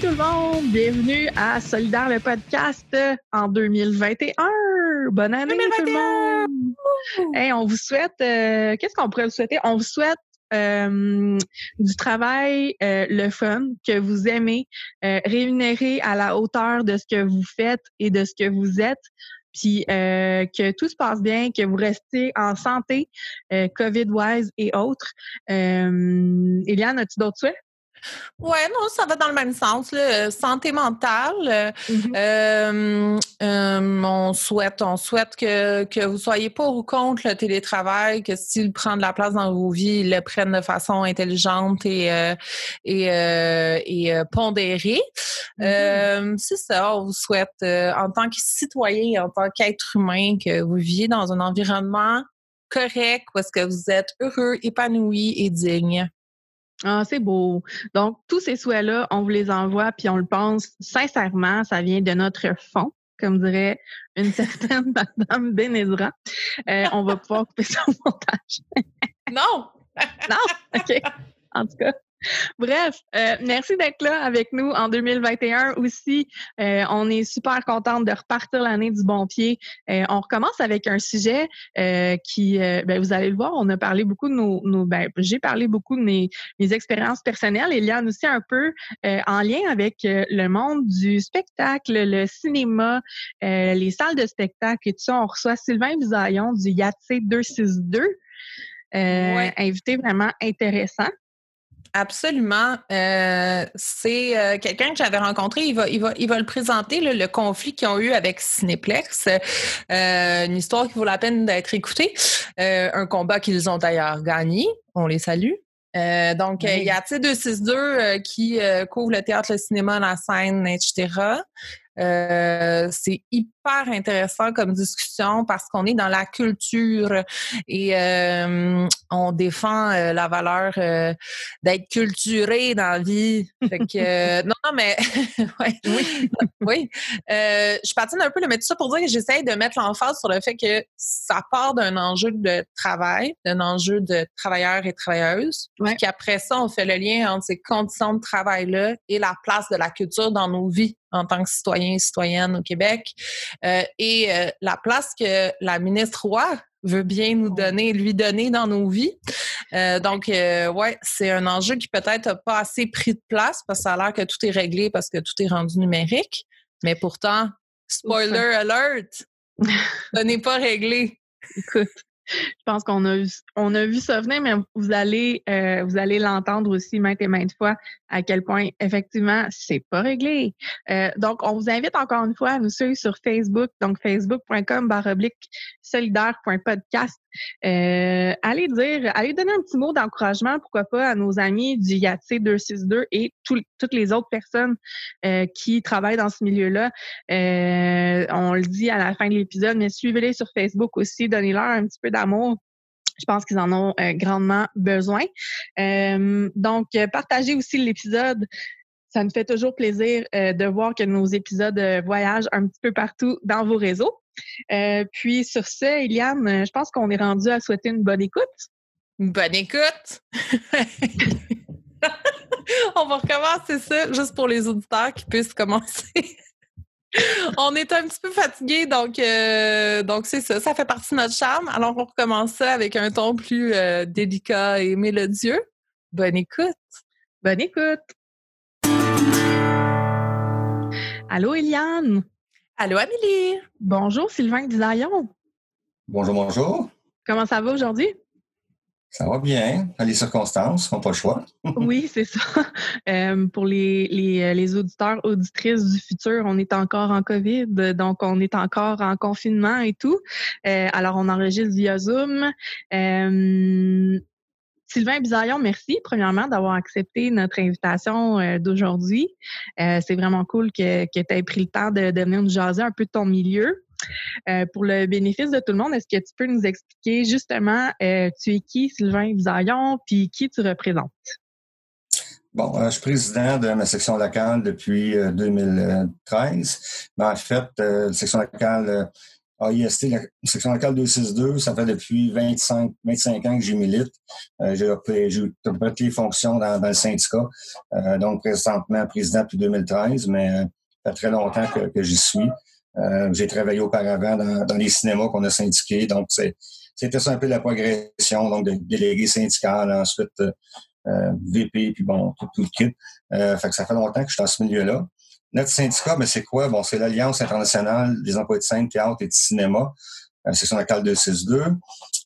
Tout le monde, bienvenue à Solidaire le podcast en 2021. Bonne année tout le monde. Hey, on vous souhaite, euh, qu'est-ce qu'on pourrait vous souhaiter? On vous souhaite euh, du travail, euh, le fun, que vous aimez, rémunéré à la hauteur de ce que vous faites et de ce que vous êtes puis que tout se passe bien, que vous restez en santé, COVID-wise et autres. Euh, Eliane, as-tu d'autres souhaits? Ouais, non, ça va dans le même sens. Là. Santé mentale. Mm-hmm. Euh, euh, on souhaite, on souhaite que, que vous soyez pour ou contre le télétravail, que s'il prend de la place dans vos vies, il le prenne de façon intelligente et, euh, et, et pondérée. Mm-hmm. C'est ça, on vous souhaite en tant que citoyen, en tant qu'être humain, que vous viviez dans un environnement correct, où est-ce que vous êtes heureux, épanoui et digne. Ah, c'est beau. Donc, tous ces souhaits-là, on vous les envoie, puis on le pense sincèrement, ça vient de notre fond, comme dirait une certaine Madame Benezra. Euh, on va pouvoir couper son montage. non! non? OK. En tout cas. Bref, euh, merci d'être là avec nous en 2021 aussi. Euh, on est super contente de repartir l'année du bon pied. Euh, on recommence avec un sujet qui, ben, vous allez le voir, on a parlé beaucoup de nos, nos ben, j'ai parlé beaucoup de mes, mes expériences personnelles. Il y a aussi un peu en lien avec le monde du spectacle, le cinéma, les salles de spectacle et tout ça. On reçoit Sylvain Bisaillon du YATC 262. Euh, invité vraiment intéressant. Absolument. Euh, c'est euh, quelqu'un que j'avais rencontré. Il va, il va, il va le présenter le conflit qu'ils ont eu avec Cinéplex. Euh, une histoire qui vaut la peine d'être écoutée. un combat qu'ils ont d'ailleurs gagné. On les salue. donc, il y a T262 qui couvre le théâtre, le cinéma, la scène, etc. Euh, c'est hyper intéressant comme discussion parce qu'on est dans la culture et euh, on défend euh, la valeur d'être culturé dans la vie. Fait que, non, non, mais oui, oui. je patine un peu, mais tout ça pour dire que j'essaye de mettre l'emphase sur le fait que ça part d'un enjeu de travail, d'un enjeu de travailleurs et travailleuses. Puis qu'après ça, on fait le lien entre ces conditions de travail-là et la place de la culture dans nos vies en tant que citoyen et citoyenne au Québec. Euh, et euh, la place que la ministre Roy veut bien nous donner, lui donner dans nos vies. Euh, donc, ouais, c'est un enjeu qui peut-être n'a pas assez pris de place parce que ça a l'air que tout est réglé parce que tout est rendu numérique. Mais pourtant, spoiler alert, ce n'est pas réglé. Écoute, je pense qu'on a, on a vu ça venir, mais vous allez, euh, vous allez l'entendre aussi maintes et maintes fois à quel point effectivement c'est pas réglé. Euh, donc, on vous invite encore une fois à nous suivre sur Facebook, donc facebook.com solidaire.podcast. Euh, allez dire, allez donner un petit mot d'encouragement, pourquoi pas, à nos amis du YATC 262 et toutes les autres personnes euh, qui travaillent dans ce milieu-là. Euh, on le dit à la fin de l'épisode, mais suivez-les sur Facebook aussi, donnez-leur un petit peu d'amour. Je pense qu'ils en ont grandement besoin. donc, partagez aussi l'épisode ça nous fait toujours plaisir de voir que nos épisodes voyagent un petit peu partout dans vos réseaux. Euh, puis sur ce, Eliane, euh, je pense qu'on est rendu à souhaiter une bonne écoute. Une bonne écoute! On va recommencer ça juste pour les auditeurs qui puissent commencer. on est un petit peu fatigué, donc euh, donc c'est ça. Ça fait partie de notre charme. Alors on recommence ça avec un ton plus délicat et mélodieux. Bonne écoute. Bonne écoute. Allô, Eliane? Allô, Amélie? Bonjour, Sylvain Disaillon. Bonjour, bonjour. Comment ça va aujourd'hui? Ça va bien. Les circonstances, on n'a pas le choix. oui, c'est ça. Euh, pour les, les, les, auditeurs, auditrices du futur, on est encore en COVID, donc on est encore en confinement et tout. Euh, alors, on enregistre via Zoom. Euh, Sylvain Bisaillon, merci premièrement d'avoir accepté notre invitation euh, d'aujourd'hui. Euh, c'est vraiment cool que, que tu aies pris le temps de, venir nous jaser un peu de ton milieu. Euh, pour le bénéfice de tout le monde, est-ce que tu peux nous expliquer justement tu es qui, Sylvain Bisaillon, puis qui tu représentes? Bon, je suis président de ma section locale depuis 2013. Mais en fait, la section locale AIST, la section locale 262, ça fait depuis 25, 25 ans que j'y milite. Euh, j'ai toutes les fonctions dans, le syndicat. Euh, donc, présentement, président depuis 2013, mais euh, ça fait très longtemps que, j'y suis. Euh, j'ai travaillé auparavant dans, les cinémas qu'on a syndiqués. Donc, c'était ça un peu la progression, donc de délégué syndical, ensuite VP, puis bon, tout, tout le kit. fait que ça fait longtemps que je suis dans ce milieu-là. Notre syndicat, mais ben, c'est quoi? Bon, c'est l'Alliance internationale des emplois de scène, théâtre et de cinéma, euh, section locale 262.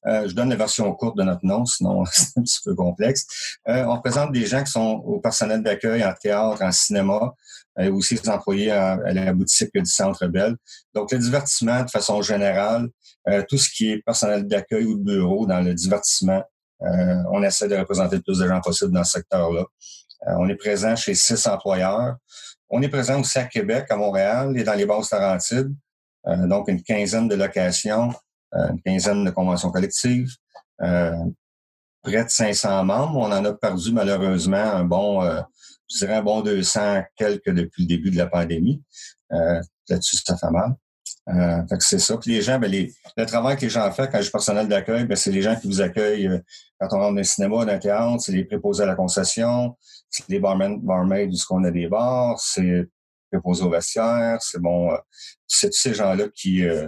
Euh, je donne la version courte de notre nom, sinon c'est un petit peu complexe. Euh, on représente des gens qui sont au personnel d'accueil en théâtre, en cinéma, et euh, aussi des employés à, la boutique du Centre Belle. Donc, le divertissement, de façon générale, euh, tout ce qui est personnel d'accueil ou de bureau dans le divertissement, on essaie de représenter le plus de gens possible dans ce secteur-là. on est présent chez six employeurs. On est présent aussi à Québec, à Montréal et dans les bases Laurentides. Euh, donc, une quinzaine de locations, euh, une quinzaine de conventions collectives, euh, près de 500 membres. On en a perdu malheureusement un bon, je dirais un bon 200 quelques depuis le début de la pandémie. Là-dessus, ça fait mal. Euh, fait que c'est ça. Puis les gens, ben les, le travail que les gens font quand je suis personnel d'accueil, ben c'est les gens qui vous accueillent quand on rentre dans un cinéma, dans un théâtre, c'est les préposés à la concession, c'est les barmen, barmaids du ce qu'on a des bars, c'est préposés au vestiaire, c'est bon, euh, c'est tous ces gens-là qui, euh,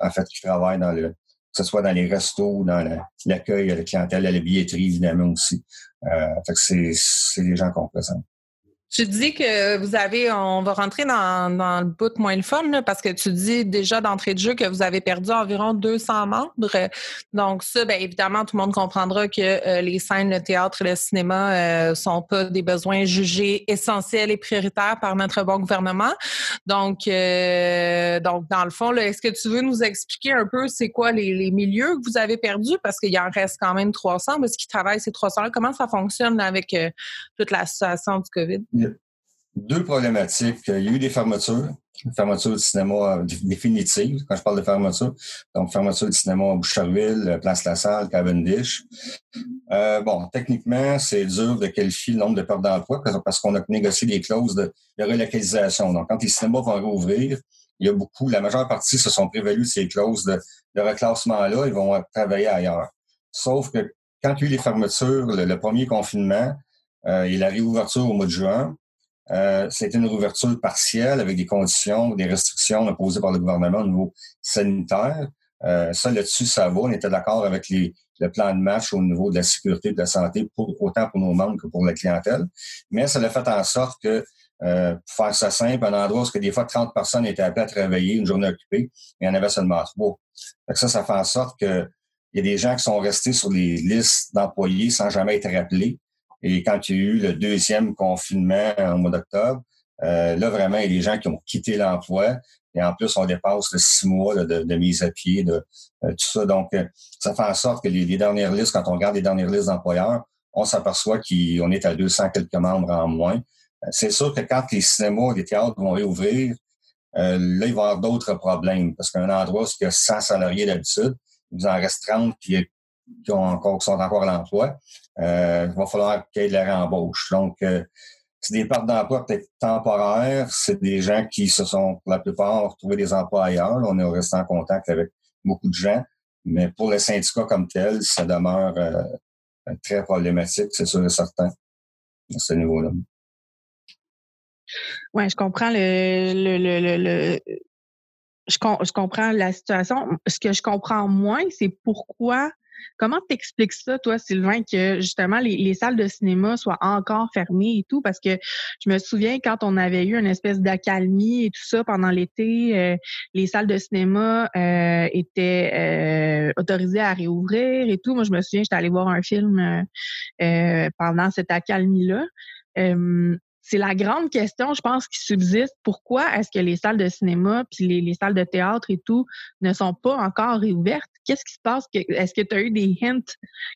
en fait, qui travaillent dans le, que ce soit dans les restos, dans l'accueil à la clientèle, à la billetterie, évidemment aussi. Euh, fait que c'est, les gens qu'on présente. Tu dis que vous avez, on va rentrer dans, dans le bout moins le fun, parce que tu dis déjà d'entrée de jeu que vous avez perdu environ 200 membres. Donc ça, bien évidemment, tout le monde comprendra que euh, les scènes, le théâtre et le cinéma euh, sont pas des besoins jugés essentiels et prioritaires par notre bon gouvernement. Donc, euh, donc dans le fond, est-ce que tu veux nous expliquer un peu c'est quoi les, les, milieux que vous avez perdus? Parce qu'il en reste quand même 300, mais ce qui travaillent ces 300-là, comment ça fonctionne avec euh, toute la situation du COVID? Deux problématiques. Il y a eu des fermetures, fermeture du cinéma définitive, quand je parle de fermeture. Donc, fermeture du cinéma à Boucherville, Place La Salle, Cavendish. Euh, bon, techniquement, c'est dur de qualifier le nombre de pertes d'emploi parce qu'on a négocié des clauses de, relocalisation. Donc, quand les cinémas vont rouvrir, il y a beaucoup, la majeure partie se sont prévalus de ces clauses de, reclassement-là, ils vont travailler ailleurs. Sauf que quand il y a eu les fermetures, le, premier confinement euh, et la réouverture au mois de juin, euh, c'était une réouverture partielle avec des conditions, des restrictions imposées par le gouvernement au niveau sanitaire. Euh, ça, là-dessus, ça va. On était d'accord avec les, le plan de match au niveau de la sécurité et de la santé, pour, autant pour nos membres que pour la clientèle. Mais ça l'a fait en sorte que, euh, pour faire ça simple, un endroit où des fois 30 personnes étaient appelées à travailler, une journée occupée, il y en avait seulement trois. ça, ça fait en sorte que il y a des gens qui sont restés sur les listes d'employés sans jamais être rappelés. Et quand il y a eu le deuxième confinement en mois d'octobre, euh, là, vraiment, il y a des gens qui ont quitté l'emploi. Et en plus, on dépasse le six mois de, mise à pied, de euh, tout ça. Donc, euh, ça fait en sorte que les, dernières listes, quand on regarde les dernières listes d'employeurs, on s'aperçoit qu'on est à 200 quelques membres en moins. C'est sûr que quand les cinémas, les théâtres vont réouvrir, là, il va y avoir d'autres problèmes. Parce qu'un endroit où il y a 100 salariés d'habitude, il vous en reste 30 qui, qui, ont encore, qui sont encore à l'emploi euh, il va falloir qu'il y ait de la rembauche. Donc, euh, c'est des parts d'emploi peut-être temporaires. C'est des gens qui se sont, pour la plupart, trouvé des emplois ailleurs. On est resté en contact avec beaucoup de gens. Mais pour les syndicats comme tel, ça demeure euh, très problématique, c'est sûr et certain, à ce niveau-là. Oui, je comprends le, le, le, je, je, comprends la situation. Ce que je comprends moins, c'est pourquoi Comment t'expliques ça, toi, Sylvain, que justement les, salles de cinéma soient encore fermées et tout? Parce que je me souviens quand on avait eu une espèce d'accalmie et tout ça pendant l'été, euh, les salles de cinéma euh, étaient euh, autorisées à réouvrir et tout. Moi, je me souviens, j'étais allée voir un film pendant cette accalmie-là c'est la grande question, je pense, qui subsiste. Pourquoi est-ce que les salles de cinéma puis les, salles de théâtre et tout ne sont pas encore réouvertes? Qu'est-ce qui se passe? Est-ce que tu as eu des hints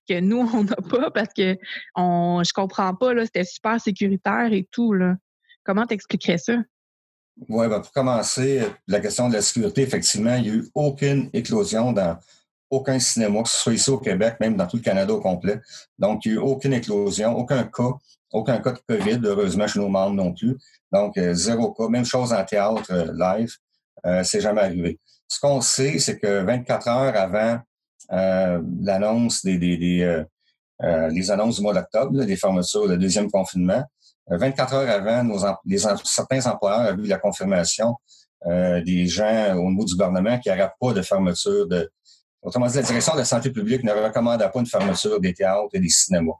que nous, on n'a pas? Parce que on, je comprends pas, là, c'était super sécuritaire et tout. Là. Comment t'expliquerais ça? Oui, ben pour commencer, la question de la sécurité, effectivement, il n'y a eu aucune éclosion dans aucun cinéma, que ce soit ici au Québec, même dans tout le Canada au complet. Donc, il n'y a eu aucune éclosion, aucun cas aucun cas de COVID, heureusement, chez nos membres non plus. Donc, euh, zéro cas. Même chose en théâtre euh, live. Euh, c'est jamais arrivé. Ce qu'on sait, c'est que 24 heures avant euh, l'annonce des, des, des les annonces du mois d'octobre, des fermetures, le deuxième confinement, 24 heures avant, nos, les, certains employeurs avaient vu la confirmation des gens au niveau du gouvernement qu'il n'y aurait pas de fermeture de. Autrement dit, la direction de la santé publique ne recommandait pas une fermeture des théâtres et des cinémas.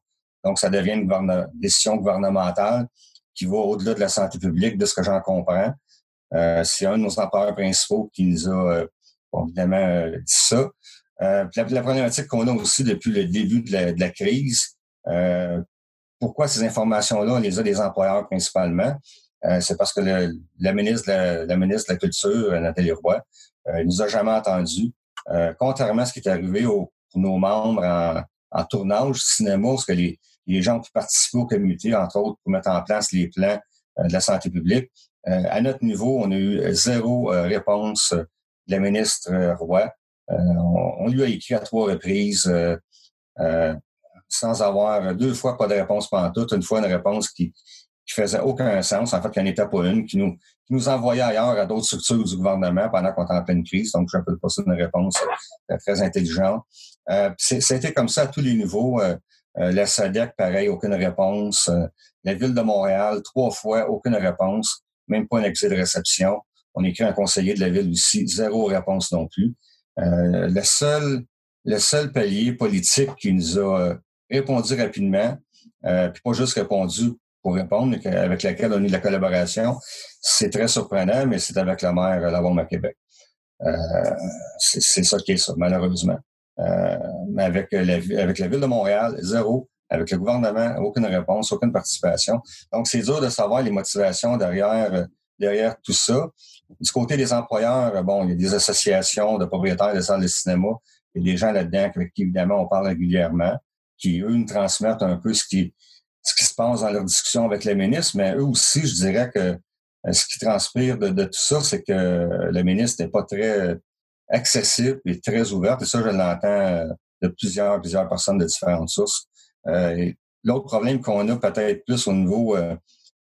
Donc, ça devient une décision gouvernementale qui va au-delà de la santé publique, de ce que j'en comprends. Euh, c'est un de nos employeurs principaux qui nous a euh, évidemment euh, dit ça. La, la, problématique qu'on a aussi depuis le début de la, de la crise, pourquoi ces informations-là, on les a des employeurs principalement? c'est parce que le, la, ministre de la, la, ministre de la Culture, Nathalie Roy, euh, nous a jamais entendus. Contrairement à ce qui est arrivé pour nos membres en, en tournage cinéma, parce que les, les gens qui participent au comité, entre autres, pour mettre en place les plans euh, de la santé publique. Euh, à notre niveau, on a eu zéro euh, réponse de la ministre Roy. On, lui a écrit à trois reprises sans avoir deux fois pas de réponse toute, une fois une réponse qui, qui faisait aucun sens, en fait, qu'il n'y en était pas une, qui nous, nous envoyait ailleurs à d'autres structures du gouvernement pendant qu'on était en pleine crise. Donc, je n'appelle pas ça une réponse très intelligente. Euh, C'était comme ça à tous les niveaux. Euh, la SADEC, pareil, aucune réponse. Euh, la Ville de Montréal, trois fois, aucune réponse, même pas un accès de réception. On écrit un conseiller de la Ville aussi, zéro réponse non plus. Euh, le seul le seul palier politique qui nous a répondu rapidement, euh, puis pas juste répondu pour répondre, avec laquelle on a eu de la collaboration, c'est très surprenant, mais c'est avec la maire la Bombe à Québec. Euh, c'est ça qui est ça, malheureusement. Euh, mais avec la, avec la Ville de Montréal, zéro. Avec le gouvernement, aucune réponse, aucune participation. Donc, c'est dur de savoir les motivations derrière, derrière tout ça. Du côté des employeurs, bon, il y a des associations de propriétaires de salles de cinéma. A des gens là-dedans avec qui, évidemment, on parle régulièrement, qui, eux, nous transmettent un peu ce qui, ce qui se passe dans leur discussion avec les ministres, mais eux aussi, je dirais que euh, ce qui transpire de, tout ça, c'est que le ministre n'est pas très accessible et très ouverte. Et ça, je l'entends euh, de plusieurs, plusieurs personnes de différentes sources. Euh, L'autre problème qu'on a peut-être plus au niveau, euh,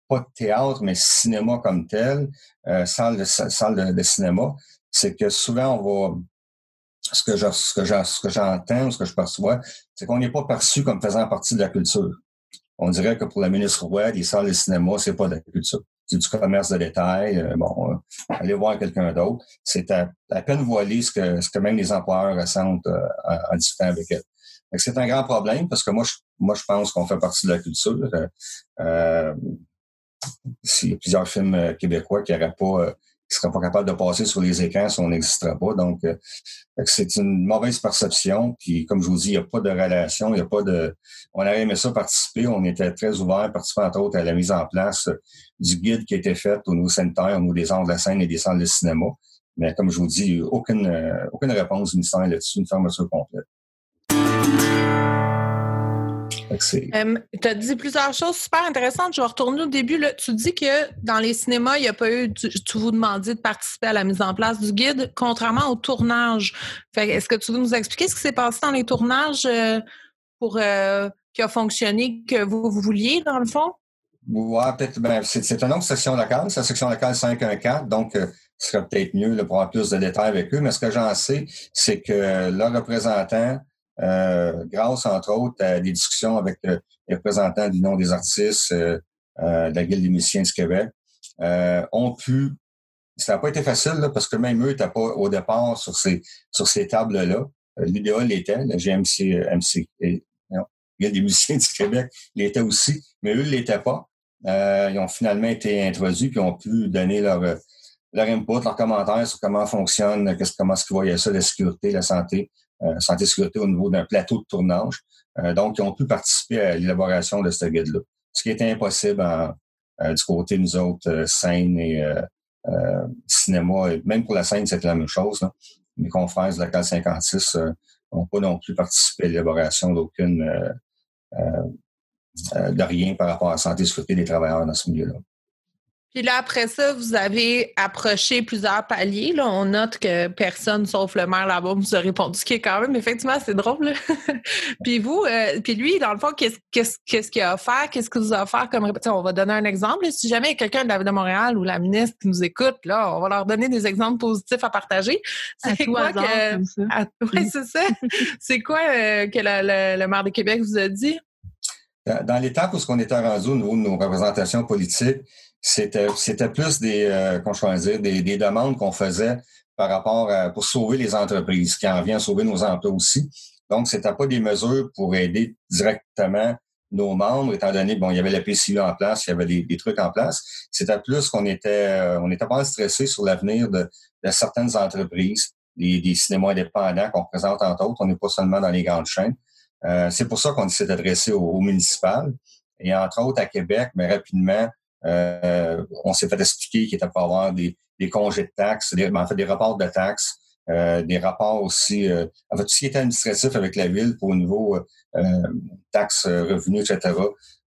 pas de théâtre, mais cinéma comme tel, euh, salle, de, salle de, cinéma, c'est que souvent, on va... Ce que, je, ce, j'entends, ce que je perçois, c'est qu'on n'est pas perçu comme faisant partie de la culture. On dirait que pour la ministre Roy, les salles de cinéma, c'est pas de la culture c'est du commerce de détail. Euh, bon, euh, aller voir quelqu'un d'autre. C'est à, peine voilé ce que, ce que même les employeurs ressentent euh, en, discutant avec elles. C'est un grand problème parce que moi, je, moi, je pense qu'on fait partie de la culture. Euh, S'il y a plusieurs films québécois qui n'auraient pas ne seraient pas capables de passer sur les écrans si on n'existerait pas. Donc, euh, c'est une mauvaise perception. Puis, comme je vous dis, il n'y a pas de relation, il n'y a pas de. On aurait aimé ça participer. On était très ouverts, participant entre autres à la mise en place du guide qui a été fait au niveau sanitaire, au niveau des arts de la scène et des salles de cinéma. Mais comme je vous dis, aucune, euh, aucune réponse du ministère là-dessus, une fermeture complète. Euh, tu as dit plusieurs choses super intéressantes. Je vais retourner au début. Là. Tu dis que dans les cinémas, il n'y a pas eu, tu, vous demandiez de participer à la mise en place du guide, contrairement au tournage. Est-ce que tu veux nous expliquer ce qui s'est passé dans les tournages euh, pour euh, qui a fonctionné que vous, vouliez, dans le fond? Oui, peut-être. Ben, c'est une autre section locale, c'est la section locale 514, donc ce serait peut-être mieux de pour avoir plus de détails avec eux. Mais ce que j'en sais, c'est que le représentant grâce, entre autres, à des discussions avec euh, les représentants du nom des artistes euh, de la Guilde des musiciens du Québec, ont pu ça n'a pas été facile là, parce que même eux n'étaient pas au départ sur ces sur ces tables-là. L'idéal l'était, la GMC MC, non, Guilde des musiciens du Québec l'était aussi, mais eux ne l'étaient pas. ils ont finalement été introduits puis ont pu donner leur leur input, leurs commentaires sur comment fonctionne, qu'est-ce, comment est-ce qu'ils voyaient ça, la sécurité, la santé, euh, santé et sécurité au niveau d'un plateau de tournage. Euh, donc, ils ont pu participer à l'élaboration de ce guide-là. Ce qui était impossible euh, du côté nous autres, scène et cinéma. même pour la scène, c'était la même chose. Là. Mes confrères de la 56 n'ont pas non plus participé à l'élaboration d'aucune de rien par rapport à la santé et sécurité des travailleurs dans ce milieu-là. Puis là, après ça, vous avez approché plusieurs paliers. Là. On note que personne, sauf le maire là-bas, vous a répondu, ce qui est quand même, effectivement, c'est drôle. puis vous, euh, puis lui, dans le fond, qu'est-ce qu'est-ce qu'il a offert? Qu'est-ce que vous a offert comme On va donner un exemple. Si jamais quelqu'un de la Ville de Montréal ou la ministre qui nous écoute, là, on va leur donner des exemples positifs à partager. C'est quoi que... Oui, c'est ça. c'est quoi euh, que le maire de Québec vous a dit? Dans l'étape où on était rendu au niveau de nos représentations politiques, c'était, c'était plus des, euh, dire, des, des demandes qu'on faisait par rapport à, pour sauver les entreprises, qui en vient sauver nos emplois aussi. Donc, c'était pas des mesures pour aider directement nos membres, étant donné, bon, il y avait la PCU en place, il y avait des, des trucs en place. C'était plus qu'on était, euh, on était pas stressé sur l'avenir de, de, certaines entreprises, des, des cinémas indépendants qu'on représente entre autres. On n'est pas seulement dans les grandes chaînes. Euh, c'est pour ça qu'on s'est adressé au, au, municipal. Et entre autres, à Québec, mais rapidement, euh, on s'est fait expliquer qu'il était pour avoir des, des congés de taxes, des, en fait des rapports de taxes, euh, des rapports aussi, euh, en fait, tout ce qui était administratif avec la ville pour au niveau euh, taxes, revenus, etc.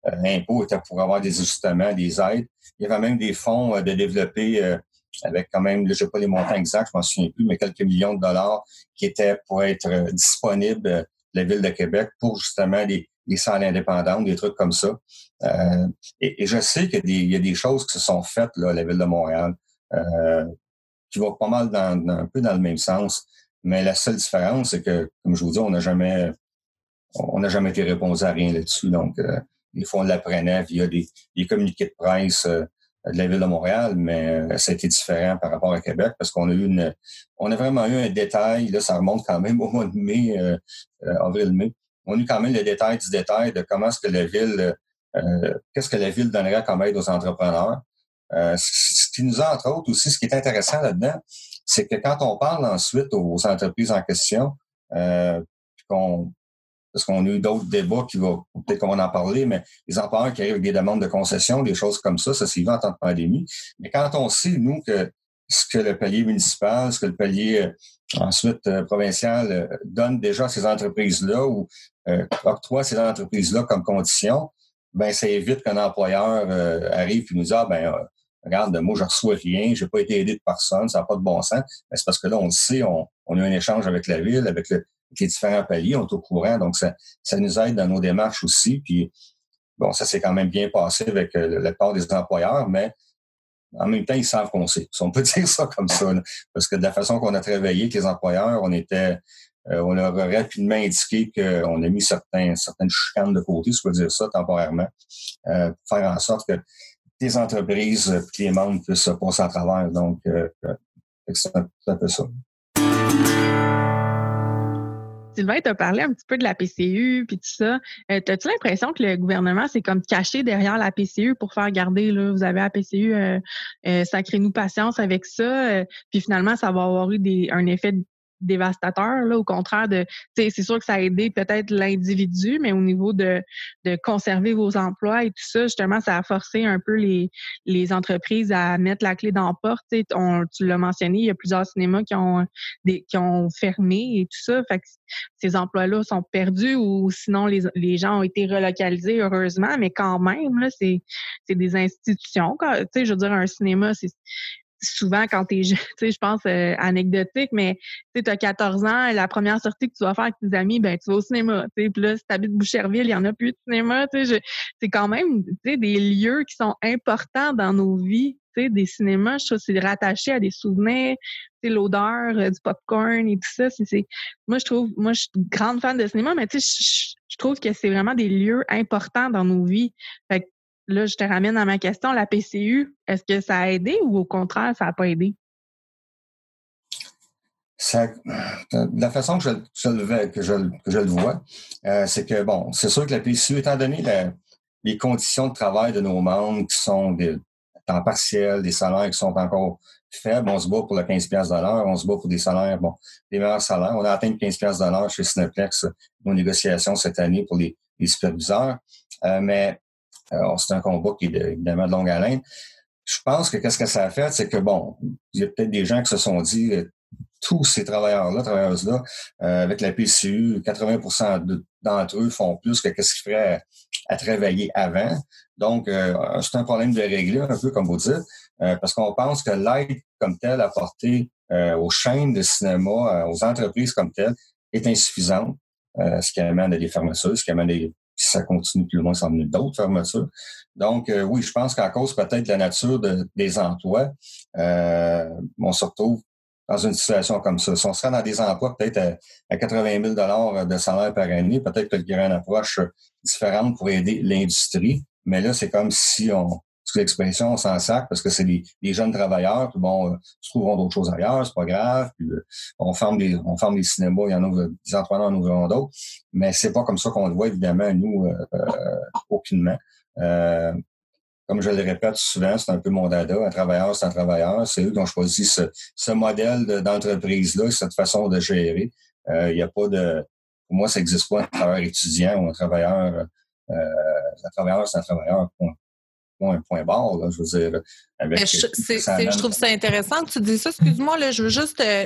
impôts était pour avoir des ajustements, des aides. Il y avait même des fonds de développer avec quand même, je sais pas les montants exacts, je m'en souviens plus, mais quelques millions de dollars qui étaient pour être disponibles de la ville de Québec pour justement les, les salles indépendantes, des trucs comme ça. Euh, et, je sais qu'il y, a des choses qui se sont faites là, à la ville de Montréal euh, qui vont pas mal dans, un peu dans le même sens. Mais la seule différence, c'est que, comme je vous dis, on n'a jamais on n'a jamais été répondu à rien là-dessus. Donc, euh, des fois, on l'apprenait via des, des, communiqués de presse de la ville de Montréal, mais ça a été différent par rapport à Québec parce qu'on a eu une, on a vraiment eu un détail. Là, ça remonte quand même au mois de mai, avril-mai on a eu quand même le détail du détail de comment est-ce que la ville, euh, qu'est-ce que la ville donnerait comme aide aux entrepreneurs. Euh, ce qui nous a, entre autres, aussi, ce qui est intéressant là-dedans, c'est que quand on parle ensuite aux entreprises en question, euh, qu'on, parce qu'on a eu d'autres débats qui vont, peut-être qu'on va en parler, mais les employeurs qui arrivent avec des demandes de concession, des choses comme ça, ça s'y va en temps de pandémie. Mais quand on sait, nous, que ce que le palier municipal, ce que le palier euh, ensuite euh, provincial euh, donne déjà à ces entreprises-là ou octroie ces entreprises-là comme condition, ben ça évite qu'un employeur arrive et nous dise ah, ben regarde, moi je reçois rien, j'ai pas été aidé de personne, ça n'a pas de bon sens. Ben, c'est parce que là on le sait, on, on, a un échange avec la ville, avec, le, les différents paliers, on est au courant, donc ça, ça nous aide dans nos démarches aussi. Puis bon, ça s'est quand même bien passé avec le part des employeurs, mais en même temps, ils savent qu'on sait. on peut dire ça comme ça. Parce que de la façon qu'on a travaillé avec les employeurs, on était euh, on leur a rapidement indiqué qu'on a mis certains, certaines chicanes de côté, si je peux dire ça, temporairement, euh, pour faire en sorte que les entreprises et les membres puissent passer à travers. Donc, euh, c'est un peu ça. Sylvain, tu as parlé un petit peu de la PCU puis tout ça. Euh, As-tu l'impression que le gouvernement s'est comme caché derrière la PCU pour faire garder, là, vous avez la PCU, euh, euh, sacrez-nous patience avec ça, euh, puis finalement, ça va avoir eu des, un effet dévastateur. Là, au contraire de, c'est sûr que ça a aidé peut-être l'individu, mais au niveau de, de conserver vos emplois et tout ça, justement, ça a forcé un peu les, les entreprises à mettre la clé dans la porte. On, tu l'as mentionné, il y a plusieurs cinémas qui ont des, qui ont fermé et tout ça. Fait que ces emplois-là sont perdus ou sinon les, les gens ont été relocalisés heureusement, mais quand même, là, c'est, c'est des institutions. Tu sais, je veux dire, un cinéma, c'est souvent quand tu es tu sais, je pense euh, anecdotique, mais tu as 14 ans, la première sortie que tu vas faire avec tes amis, ben tu vas au cinéma. Puis là, si tu habites Boucherville, il n'y en a plus de cinéma. C'est quand même des lieux qui sont importants dans nos vies. Des cinémas, je trouve c'est rattaché à des souvenirs, l'odeur euh, du popcorn et tout ça. c'est Moi, je trouve, moi, je suis grande fan de cinéma, mais tu sais, je, trouve que c'est vraiment des lieux importants dans nos vies. Fait là, je te ramène à ma question, la PCU, est-ce que ça a aidé ou au contraire, ça n'a pas aidé? la façon que je, le, vois, euh, c'est que, bon, c'est sûr que la PCU, étant donné les conditions de travail de nos membres qui sont des temps partiels, des salaires qui sont encore faibles, on se bat pour le 15 de l'heure, on se bat pour des salaires, bon, des meilleurs salaires. On a atteint 15 de l'heure chez Cineplex, nos négociations cette année pour les, superviseurs. Euh, mais c'est un combat qui est évidemment de longue haleine. Je pense que qu'est-ce que ça a fait, c'est que bon, il y a peut-être des gens qui se sont dit, euh, tous ces travailleurs-là, travailleuses-là, euh, avec la PCU, 80% d'entre eux font plus que ce qu'ils feraient à, travailler avant. Donc, euh, c'est un problème de régler, un peu comme vous dites, euh, parce qu'on pense que l'aide comme telle apportée aux chaînes de cinéma, aux entreprises comme telles, est insuffisante, ce qui amène à des fermetures, ce qui amène à des ça continue plus loin, ça amener d'autres fermetures. Donc, oui, je pense qu'à cause peut-être de la nature des emplois, on se retrouve dans une situation comme ça. Si on serait dans des emplois peut-être à, 80 000 de salaire par année, peut-être que y aurait une approche différente pour aider l'industrie. Mais là, c'est comme si on, l'expression, on s'en sac parce que c'est des, jeunes travailleurs, puis bon, euh, ils trouveront d'autres choses ailleurs, c'est pas grave. Puis, euh, on ferme des, on ferme des cinémas, il y en a des entrepreneurs en ouvrant d'autres. Mais c'est pas comme ça qu'on le voit, évidemment, nous, euh, euh aucunement. Euh, comme je le répète souvent, c'est un peu mon dada. Un travailleur, c'est un travailleur. C'est eux qui ont choisi ce, modèle d'entreprise-là, cette façon de gérer. Euh, il n'y a pas de... Pour moi, ça n'existe pas un travailleur étudiant ou un travailleur... Euh, un travailleur, c'est un travailleur point barre, là, je veux dire. Avec, je, je, trouve ça intéressant que tu dis ça. Excuse-moi, là, je veux juste. Euh,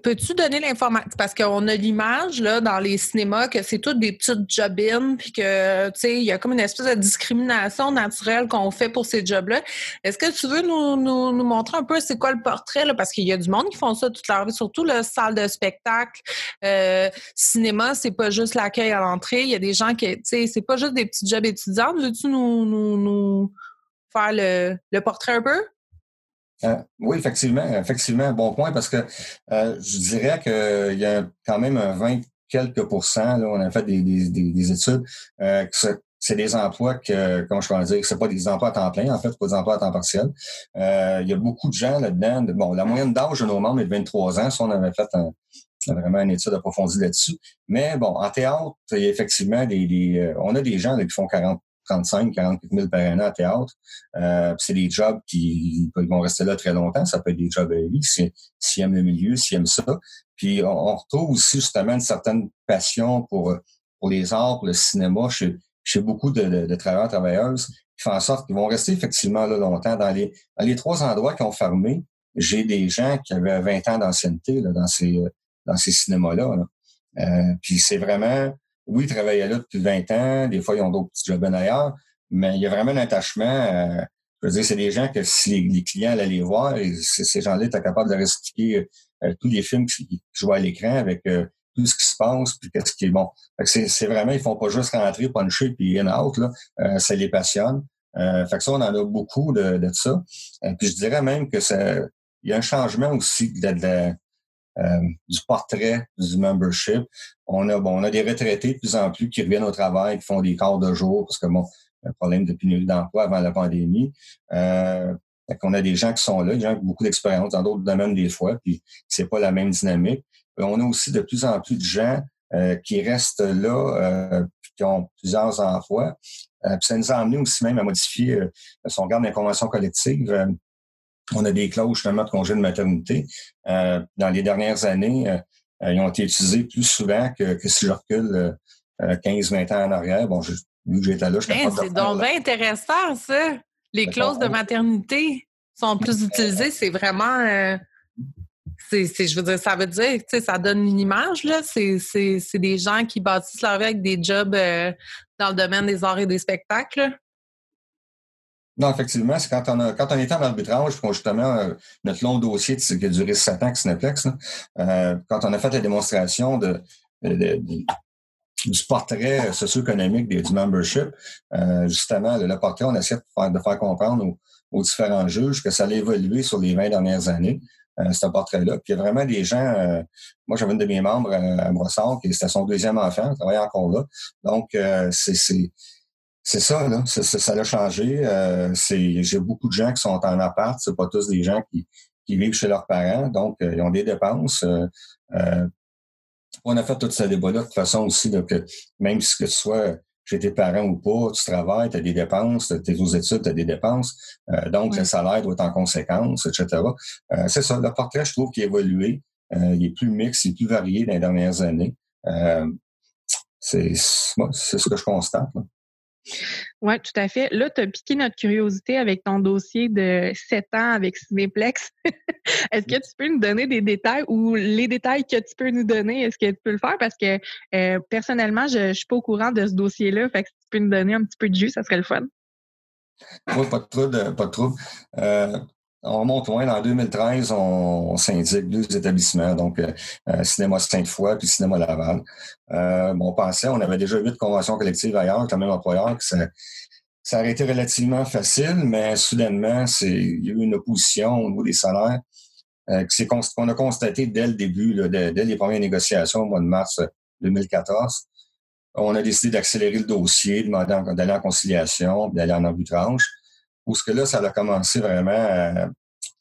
peux-tu donner l'information? Parce qu'on a l'image là, dans les cinémas que c'est toutes des petites job-in, puis que tu sais, il y a comme une espèce de discrimination naturelle qu'on fait pour ces jobs-là. Est-ce que tu veux nous, nous, nous, montrer un peu c'est quoi le portrait? Là? Parce qu'il y a du monde qui font ça toute leur vie, surtout la salle de spectacle. Euh, cinéma, c'est pas juste l'accueil à l'entrée. Il y a des gens qui, tu sais, c'est pas juste des petits jobs étudiants. Veux-tu nous, nous, nous faire le, portrait un peu? Euh, oui, effectivement, effectivement, bon point, parce que euh, je dirais qu'il y a quand même un 20 quelques pourcents, là, on a fait des, des, des études, euh, que c'est des emplois que, comment je peux dire, c'est pas des emplois à temps plein, en fait, pas des emplois à temps partiel. il y a beaucoup de gens là-dedans. bon, la moyenne d'âge de nos membres est de 23 ans, si on avait fait vraiment une étude approfondie là-dessus. Mais bon, en théâtre, il y a effectivement des, on a des gens qui font 40 35, 40 000 par an à théâtre. Euh, c'est des jobs qui vont rester là très longtemps. Ça peut être des jobs à vie, s'ils aiment le milieu, s'ils aiment ça. Puis on, retrouve aussi justement une certaine passion pour, pour les arts, pour le cinéma chez, chez beaucoup de, de, de travailleurs, travailleuses qui font en sorte qu'ils vont rester effectivement là longtemps. Dans les, dans les trois endroits qui ont fermé, j'ai des gens qui avaient 20 ans d'ancienneté dans ces, dans ces cinémas-là. Euh, puis c'est vraiment oui, ils travaillaient là depuis 20 ans. Des fois, ils ont d'autres petits jobs ailleurs. Mais il y a vraiment un attachement. Euh, je veux dire, c'est des gens que si les, clients allaient les voir, et ces gens-là étaient capables de réexpliquer euh, tous les films qui, jouent à l'écran avec euh, tout ce qui se passe, puis qu'est-ce qui est bon. C'est vraiment, ils font pas juste rentrer, puncher, puis in out. Là. ça les passionne. fait que ça, on en a beaucoup de, de ça. puis je dirais même que ça, il y a un changement aussi de, de, euh, du portrait du membership. On a, bon, on a des retraités de plus en plus qui reviennent au travail, qui font des quarts de jour, parce que bon, un problème de pénurie d'emploi avant la pandémie. Euh, on a des gens qui sont là, des gens qui ont beaucoup d'expérience dans d'autres domaines des fois, puis c'est pas la même dynamique. on a aussi de plus en plus de gens euh, qui restent là, euh, qui ont plusieurs emplois. Euh, ça nous a amené aussi même à modifier, euh, si on regarde les conventions collectives, on a des clauses justement de congé de maternité. Euh, dans les dernières années, euh, euh, ils ont été utilisés plus souvent que, si je recule 15-20 ans en arrière. Bon, je, vu que j'étais là, je hey, C'est donc bien intéressant, ça. Les clauses de maternité sont plus utilisées. C'est vraiment... c'est, je veux dire, ça veut dire, tu sais, ça donne une image, là. C'est, c'est des gens qui bâtissent leur vie avec des jobs dans le domaine des arts et des spectacles. Non, effectivement, c'est quand on, a, quand on était en arbitrage, justement, euh, notre long dossier qui a duré sept ans avec Cineplex, euh, quand on a fait la démonstration de, du portrait socio-économique du membership, euh, justement, le, portrait, on essaie de faire, de faire comprendre aux, différents juges que ça allait évoluer sur les 20 dernières années, ce portrait-là. Puis il y a vraiment des gens, moi j'avais une de mes membres à Brossard, qui c'était son deuxième enfant, elle travaillait encore là. Donc, c'est c'est ça, là. Ça, ça, a changé. Euh, j'ai beaucoup de gens qui sont en appart. C'est pas tous des gens qui, qui vivent chez leurs parents. Donc, euh, ils ont des dépenses. Euh, euh, on a fait tout ce débat-là de toute façon aussi, là, que même si que tu sois chez tes parents ou pas, tu travailles, tu as des dépenses, tu es aux études, tu as des dépenses. donc, le salaire doit être en conséquence, etc. c'est ça. Le portrait, je trouve, qui a évolué. il est plus mix, il est plus varié dans les dernières années. c'est ce que je constate. Là. Oui, tout à fait. Là, tu as piqué notre curiosité avec ton dossier de 7 ans avec Cinéplex. est-ce que tu peux nous donner des détails ou les détails que tu peux nous donner, est-ce que tu peux le faire? Parce que euh, personnellement, je ne suis pas au courant de ce dossier-là. Fait que si tu peux nous donner un petit peu de jus, ça serait le fun. Oui, pas de trouble. Pas de. Euh, on remonte loin. En 2013, on, syndique deux établissements, donc euh, euh, Cinéma Sainte-Foy puis Cinéma Laval. Euh, on pensait, on avait déjà huit conventions collectives ailleurs, quand même employeur, que ça, ça aurait été relativement facile, mais soudainement, il y a eu une opposition au niveau des salaires euh, qu'on a constaté dès le début, dès, les premières négociations au mois de mars 2014. On a décidé d'accélérer le dossier, d'aller en conciliation, d'aller en arbitrage. Où ce que là, ça a commencé vraiment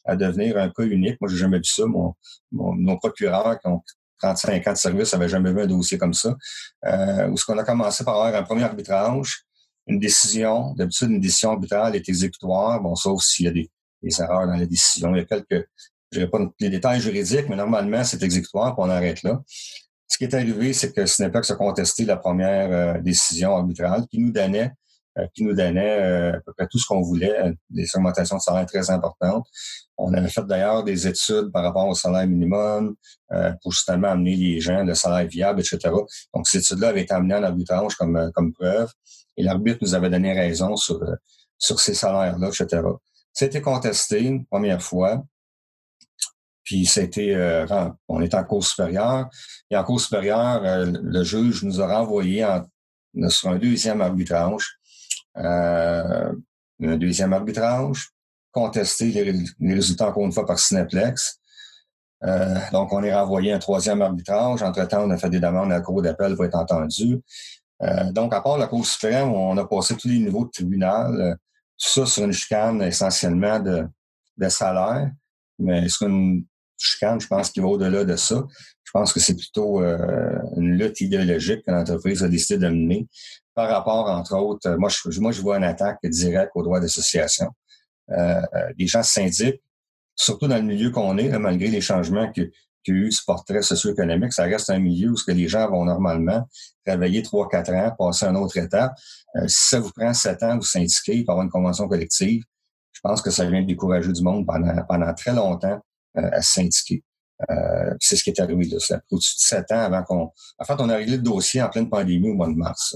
à, devenir un cas unique. Moi, j'ai jamais vu ça. Mon, nos procureurs qui ont 35 ans de service n'avaient jamais vu un dossier comme ça. Euh, où ce qu'on a commencé par avoir un premier arbitrage, une décision. D'habitude, une décision arbitrale est exécutoire. Bon, sauf s'il y a des, erreurs dans la décision. Il y a quelques, je pas les détails juridiques, mais normalement, c'est exécutoire, puis on arrête là. Ce qui est arrivé, c'est que Cinepex a contesté la première euh, décision arbitrale qui nous donnait qui nous donnait euh, à peu près tout ce qu'on voulait, euh, des augmentations de salaire très importantes. On avait fait d'ailleurs des études par rapport au salaire minimum pour justement amener les gens le salaire viable, etc. Donc, ces études-là avaient été amenées en arbitrage comme, comme preuve et l'arbitre nous avait donné raison sur, sur ces salaires-là, etc. C'était contesté une première fois. Puis c'était, on est en cours supérieure. Et en cours supérieure, le juge nous a renvoyé en, sur un deuxième arbitrage euh, un deuxième arbitrage, contester les, résultats encore une fois par Cineplex. Euh, donc, on est renvoyé un troisième arbitrage. Entre-temps, on a fait des demandes à la Cour d'appel pour être entendu. Euh, donc, à part la Cour suprême, on a passé tous les niveaux de tribunal, tout ça sur une chicane essentiellement de, de salaire. Mais sur une chicane, je pense qu'il va au-delà de ça. Je pense que c'est plutôt une lutte idéologique que l'entreprise a décidé de mener par rapport, entre autres, moi je, moi, je vois une attaque directe aux droits d'association. Euh, euh, les gens syndiquent, surtout dans le milieu qu'on est, malgré les changements qu'il y a eu ce portrait socio-économique, ça reste un milieu où ce que les gens vont normalement travailler trois, quatre ans, passer à une autre étape. Euh, si ça vous prend sept ans, vous syndiquer pour avoir une convention collective, je pense que ça vient décourager du monde pendant, pendant très longtemps à se syndiquer. C'est ce qui est arrivé. Là. Ça a pris sept ans avant qu'on... En fait, on a réglé le dossier en pleine pandémie au mois de mars.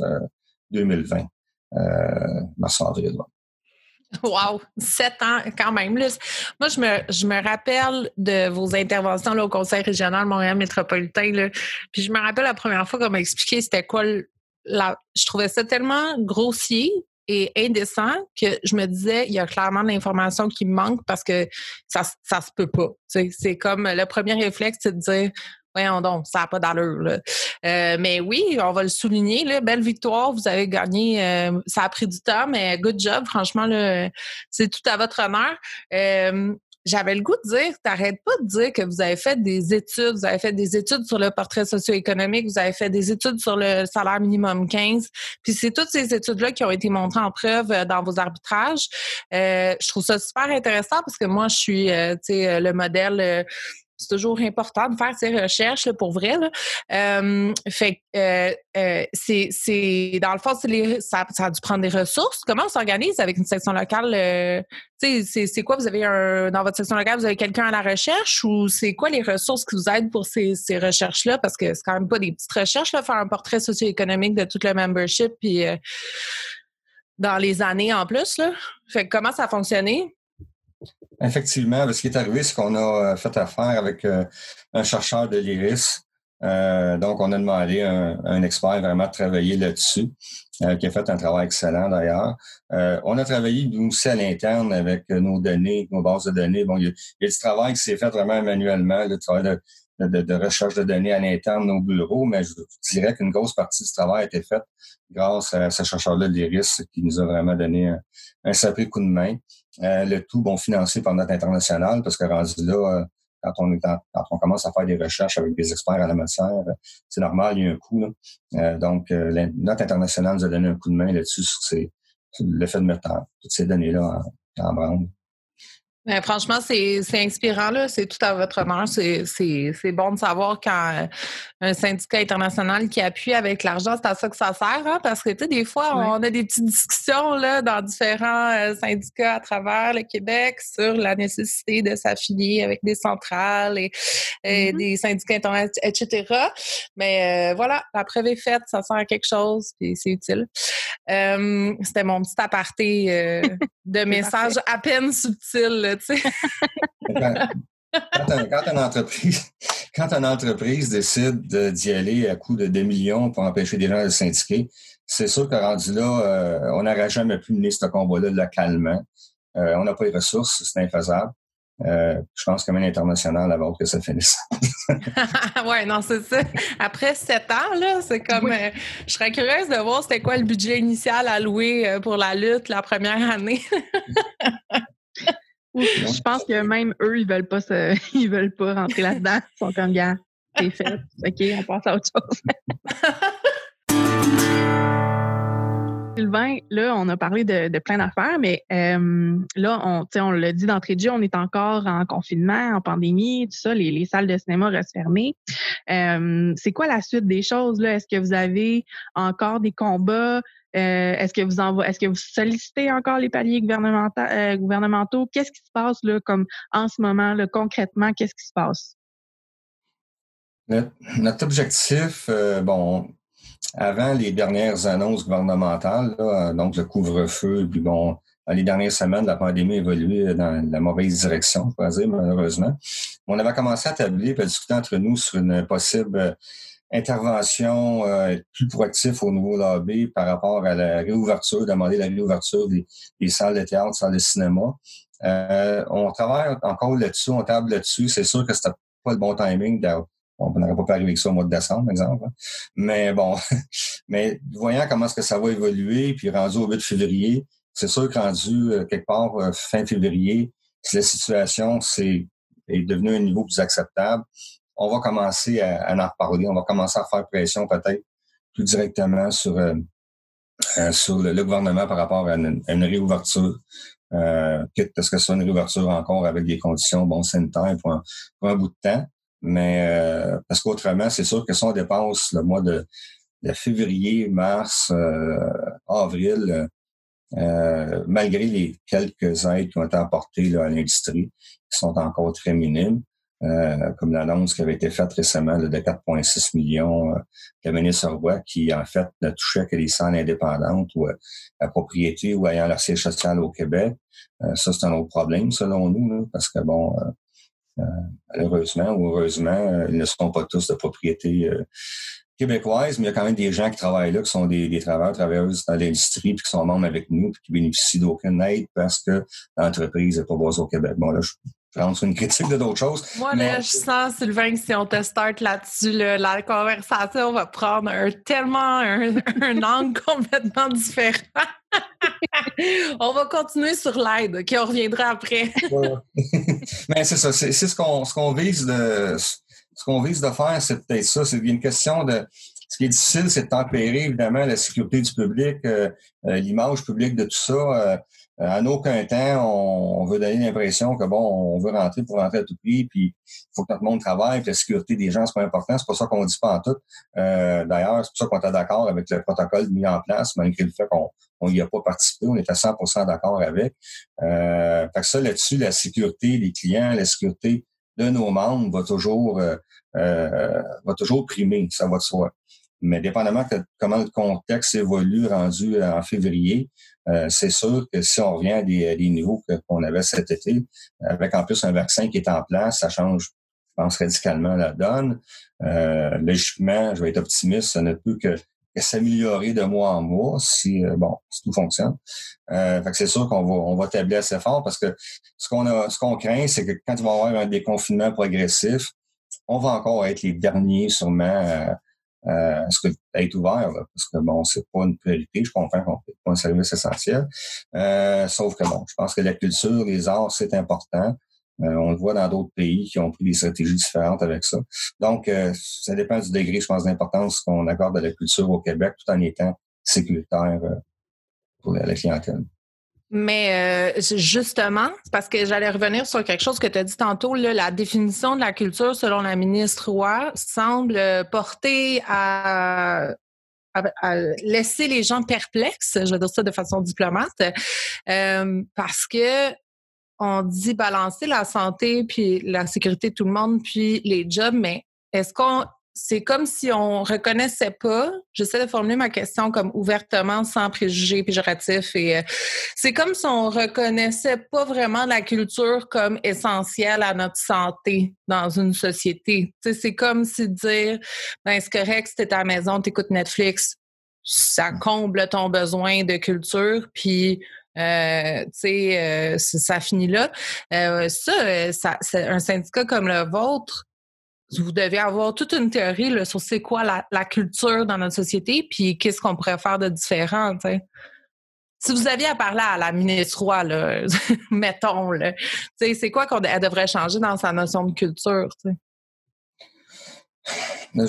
2020, euh, mars-avril. Wow, sept ans quand même. moi, je me, je me rappelle de vos interventions au Conseil régional Montréal métropolitain. Puis je me rappelle la première fois qu'on m'a expliqué c'était quoi la. Je trouvais ça tellement grossier et indécent que je me disais il y a clairement de l'information qui me manque parce que ça, ça se peut pas. C'est comme le premier réflexe, c'est de dire Voyons donc, ça n'a pas d'allure. Euh, mais oui, on va le souligner. Là, belle victoire, vous avez gagné. Euh, ça a pris du temps, mais good job. Franchement, c'est tout à votre honneur. Euh, j'avais le goût de dire, t'arrêtes pas de dire que vous avez fait des études, vous avez fait des études sur le portrait socio-économique, vous avez fait des études sur le salaire minimum 15, puis c'est toutes ces études-là qui ont été montrées en preuve dans vos arbitrages. je trouve ça super intéressant parce que moi, je suis, tu sais, le modèle c'est toujours important de faire ces recherches pour vrai. Euh, fait euh, euh, c'est, dans le fond, ça, a dû prendre des ressources. Comment on s'organise avec une section locale? c'est, quoi? Vous avez un, dans votre section locale, vous avez quelqu'un à la recherche ou c'est quoi les ressources qui vous aident pour ces, recherches-là? Parce que c'est quand même pas des petites recherches, là, faire un portrait socio-économique de tout le membership dans les années en plus. Là. Fait comment ça a fonctionné? Effectivement, ce qui est arrivé, c'est qu'on a euh, fait affaire avec euh, un chercheur de l'IRIS. Euh, donc, on a demandé à un, expert vraiment de travailler là-dessus, qui a fait un travail excellent d'ailleurs. on a travaillé aussi à l'interne avec nos données, nos bases de données. Bon, il y a, du travail qui s'est fait vraiment manuellement, le travail de, recherche de données à l'interne, nos bureaux, mais je dirais qu'une grosse partie du travail a été faite grâce à ce chercheur-là de l'IRIS qui nous a vraiment donné un, un sacré coup de main. Euh, le tout, bon, financé par notre international, parce que rendu là, euh, quand on, est quand on commence à faire des recherches avec des experts à la matière, euh, c'est normal, il y a un coût. donc, notre international nous a donné un coup de main là-dessus sur, le fait de mettre toutes ces données-là en, en branle. Ben, franchement, c'est inspirant, là. C'est tout à votre honneur. C'est bon de savoir quand euh, un syndicat international qui appuie avec l'argent, c'est à ça que ça sert, hein, parce que, tu sais, des fois, on a des petites discussions, là, dans différents euh, syndicats à travers le Québec sur la nécessité de s'affilier avec des centrales et, mm-hmm. des syndicats internationaux, etc. Mais euh, voilà, la preuve est faite, ça sert à quelque chose, et c'est utile. C'était mon petit aparté de message à peine subtil, quand, une entreprise, quand une entreprise décide d'y aller à coût de 2 millions pour empêcher des gens de syndiquer, c'est sûr que rendu là, euh, on n'aurait jamais pu mener ce combat-là localement. Euh, on n'a pas les ressources, c'est infaisable. Euh, je pense comme un international avant que ça finisse. oui, non, c'est ça. Après sept ans, là, c'est comme. je serais curieuse de voir c'était quoi le budget initial alloué pour la lutte la première année. Je pense que même eux, ils veulent pas se, ils veulent pas rentrer là-dedans. Ils sont comme, gars, c'est fait. OK, on passe à autre chose. Sylvain, là, on a parlé de, plein d'affaires, mais euh, là, on, on l'a dit d'entrée de jeu, on est encore en confinement, en pandémie, tout ça, les, salles de cinéma restent fermées. Euh, c'est quoi la suite des choses? Là? Est-ce que vous avez encore des combats? Euh, est-ce que vous sollicitez encore les paliers euh, gouvernementaux? Qu'est-ce qui se passe là, comme en ce moment, concrètement, qu'est-ce qui se passe? Notre, objectif, euh, bon, avant les dernières annonces gouvernementales, donc le couvre-feu, puis bon, dans les dernières semaines, la pandémie a évolué dans la mauvaise direction, je dire, malheureusement. On avait commencé à tabler et à discuter entre nous sur une possible intervention euh, plus proactif au niveau lobby par rapport à la réouverture, demander la réouverture des, salles de théâtre, salles de cinéma. Euh, on travaille encore là-dessus, on table là-dessus. C'est sûr que c'était pas le bon timing. On n'aurait pas pu arriver avec ça au mois de décembre, par exemple. Hein. Mais bon, mais voyant comment est-ce que ça va évoluer, puis rendu au 8 février, c'est sûr que rendu euh, quelque part euh, fin février, si la situation c'est est devenue un niveau plus acceptable, on va commencer à, en reparler. On va commencer à faire pression peut-être plus directement sur, euh, euh, sur le, gouvernement par rapport à une, réouverture. Euh, ce que c'est une réouverture encore avec des conditions bon sanitaires pour un, pour un bout de temps. Mais euh, parce qu'autrement, c'est sûr que si on dépasse le mois de, février, mars, avril, malgré les quelques aides qui ont été apportées à l'industrie, qui sont encore très minimes, euh, comme l'annonce qui avait été faite récemment de 4,6 millions euh, de ministre Roy, qui en fait ne touchait que les salles indépendantes ou euh, à propriété ou ayant leur siège social au Québec. Euh, ça, c'est un autre problème selon nous, parce que bon, malheureusement ou heureusement, ils ne sont pas tous de propriété québécoise, mais il y a quand même des gens qui travaillent là, qui sont des, des travailleurs, travailleuses dans l'industrie, puis qui sont membres avec nous, puis qui bénéficient d'aucune aide parce que l'entreprise n'est pas basée au Québec. Bon, là, je sur une critique de d'autres choses. Moi, là, je sens, Sylvain, que si on te start là-dessus, la conversation va prendre un, tellement un, angle complètement différent. on va continuer sur l'aide, OK? On reviendra après. Mais c'est ça, c'est ce qu'on ce qu'on vise de ce qu'on vise de faire, c'est peut-être ça. C'est une question de ce qui est difficile, c'est de tempérer évidemment la sécurité du public, euh, euh, l'image publique de tout ça. Euh, euh, aucun temps, on, veut donner l'impression que bon, on veut rentrer pour rentrer à tout prix, puis il faut que tout le monde travaille, puis la sécurité des gens, c'est pas important. C'est pas ça qu'on dit pas en tout. Euh, D'ailleurs, c'est pour ça qu'on est d'accord avec le protocole mis en place, malgré le fait qu'on on n'y a pas participé, on est à 100% d'accord avec. Euh, fait que ça, là-dessus, la sécurité des clients, la sécurité de nos membres va toujours euh, euh va toujours primer, ça va de soi. Mais dépendamment de comment le contexte évolue rendu en février, euh, c'est sûr que si on revient à des, des niveaux qu'on avait cet été, avec en plus un vaccin qui est en place, ça change, je pense, radicalement la donne. Euh, logiquement, je vais être optimiste, ça ne peut que, s'améliorer de mois en mois si euh, bon si tout fonctionne. Euh, fait que c'est sûr qu'on va on va tabler assez fort parce que ce qu'on a ce qu'on craint, c'est que quand il va y avoir un déconfinement progressif, on va encore être les derniers sûrement euh, est-ce que être ouvert, parce que bon, c'est pas une priorité, je comprends qu'on fait pas un service essentiel. Euh, sauf que bon, je pense que la culture, les arts, c'est important. Euh, on le voit dans d'autres pays qui ont pris des stratégies différentes avec ça. Donc, euh, ça dépend du degré, je pense, d'importance qu'on accorde à la culture au Québec, tout en étant sécuritaire pour la clientèle. Mais euh, justement, parce que j'allais revenir sur quelque chose que tu as dit tantôt, la définition de la culture selon la ministre Roy semble porter à, laisser les gens perplexes, je vais dire ça de façon diplomate, euh, parce que on dit balancer la santé puis la sécurité de tout le monde puis les jobs, mais est-ce qu'on c'est comme si on reconnaissait pas, j'essaie de formuler ma question comme ouvertement, sans préjugés péjoratifs, et euh, c'est comme si on reconnaissait pas vraiment la culture comme essentielle à notre santé dans une société. c'est comme si dire, ben c'est correct, si t'es à la maison, t'écoutes Netflix, ça mmh. comble ton besoin de culture, puis euh, tu sais, euh, ça finit là. ça, ça c'est un syndicat comme le vôtre, vous devez avoir toute une théorie là, sur c'est quoi la, culture dans notre société, puis qu'est-ce qu'on pourrait faire de différent. Si vous aviez à parler à la ministre Roy, là, mettons, là, c'est quoi qu'elle devrait changer dans sa notion de culture? je, ne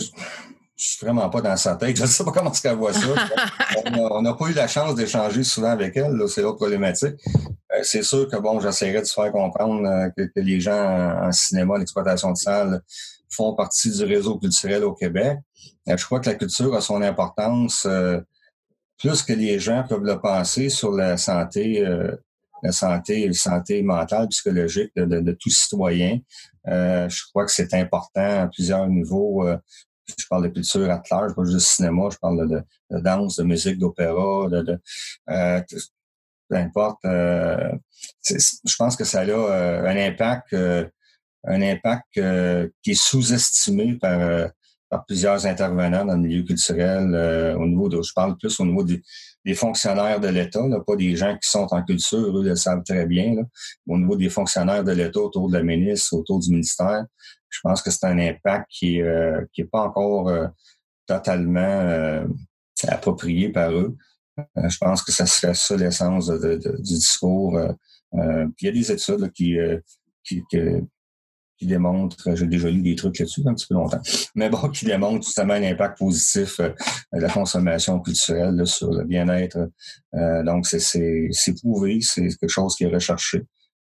suis vraiment pas dans sa tête. Je ne sais pas comment est-ce qu'elle voit ça. on n'a pas eu la chance d'échanger souvent avec elle. C'est l'autre problématique. Euh, c'est sûr que bon, j'essaierai de se faire comprendre euh, que, les gens en, cinéma, l'exploitation de salles, font partie du réseau culturel au Québec. Euh, je crois que la culture a son importance euh, plus que les gens peuvent le penser sur la santé, euh, la santé, la santé mentale, psychologique de, tout citoyen. je crois que c'est important à plusieurs niveaux. je parle de culture à large, pas juste de cinéma, je parle de, danse, de musique, d'opéra, de, peu importe. je pense que ça a un impact un impact euh, qui est sous-estimé par, euh, par plusieurs intervenants dans le milieu culturel euh, au niveau de, je parle plus au niveau des, fonctionnaires de l'État, pas des gens qui sont en culture, eux le savent très bien. Là. Au niveau des fonctionnaires de l'État, autour de la ministre, autour du ministère, je pense que c'est un impact qui n'est qui est pas encore totalement approprié par eux. je pense que ça serait ça l'essence de, du discours. puis il y a des études qui, qui, qui démontre, j'ai déjà lu des trucs là-dessus un petit peu longtemps, mais bon, qui démontre justement un positif euh, de la consommation culturelle sur le bien-être. Euh, donc, c'est prouvé, c'est quelque chose qui est recherché.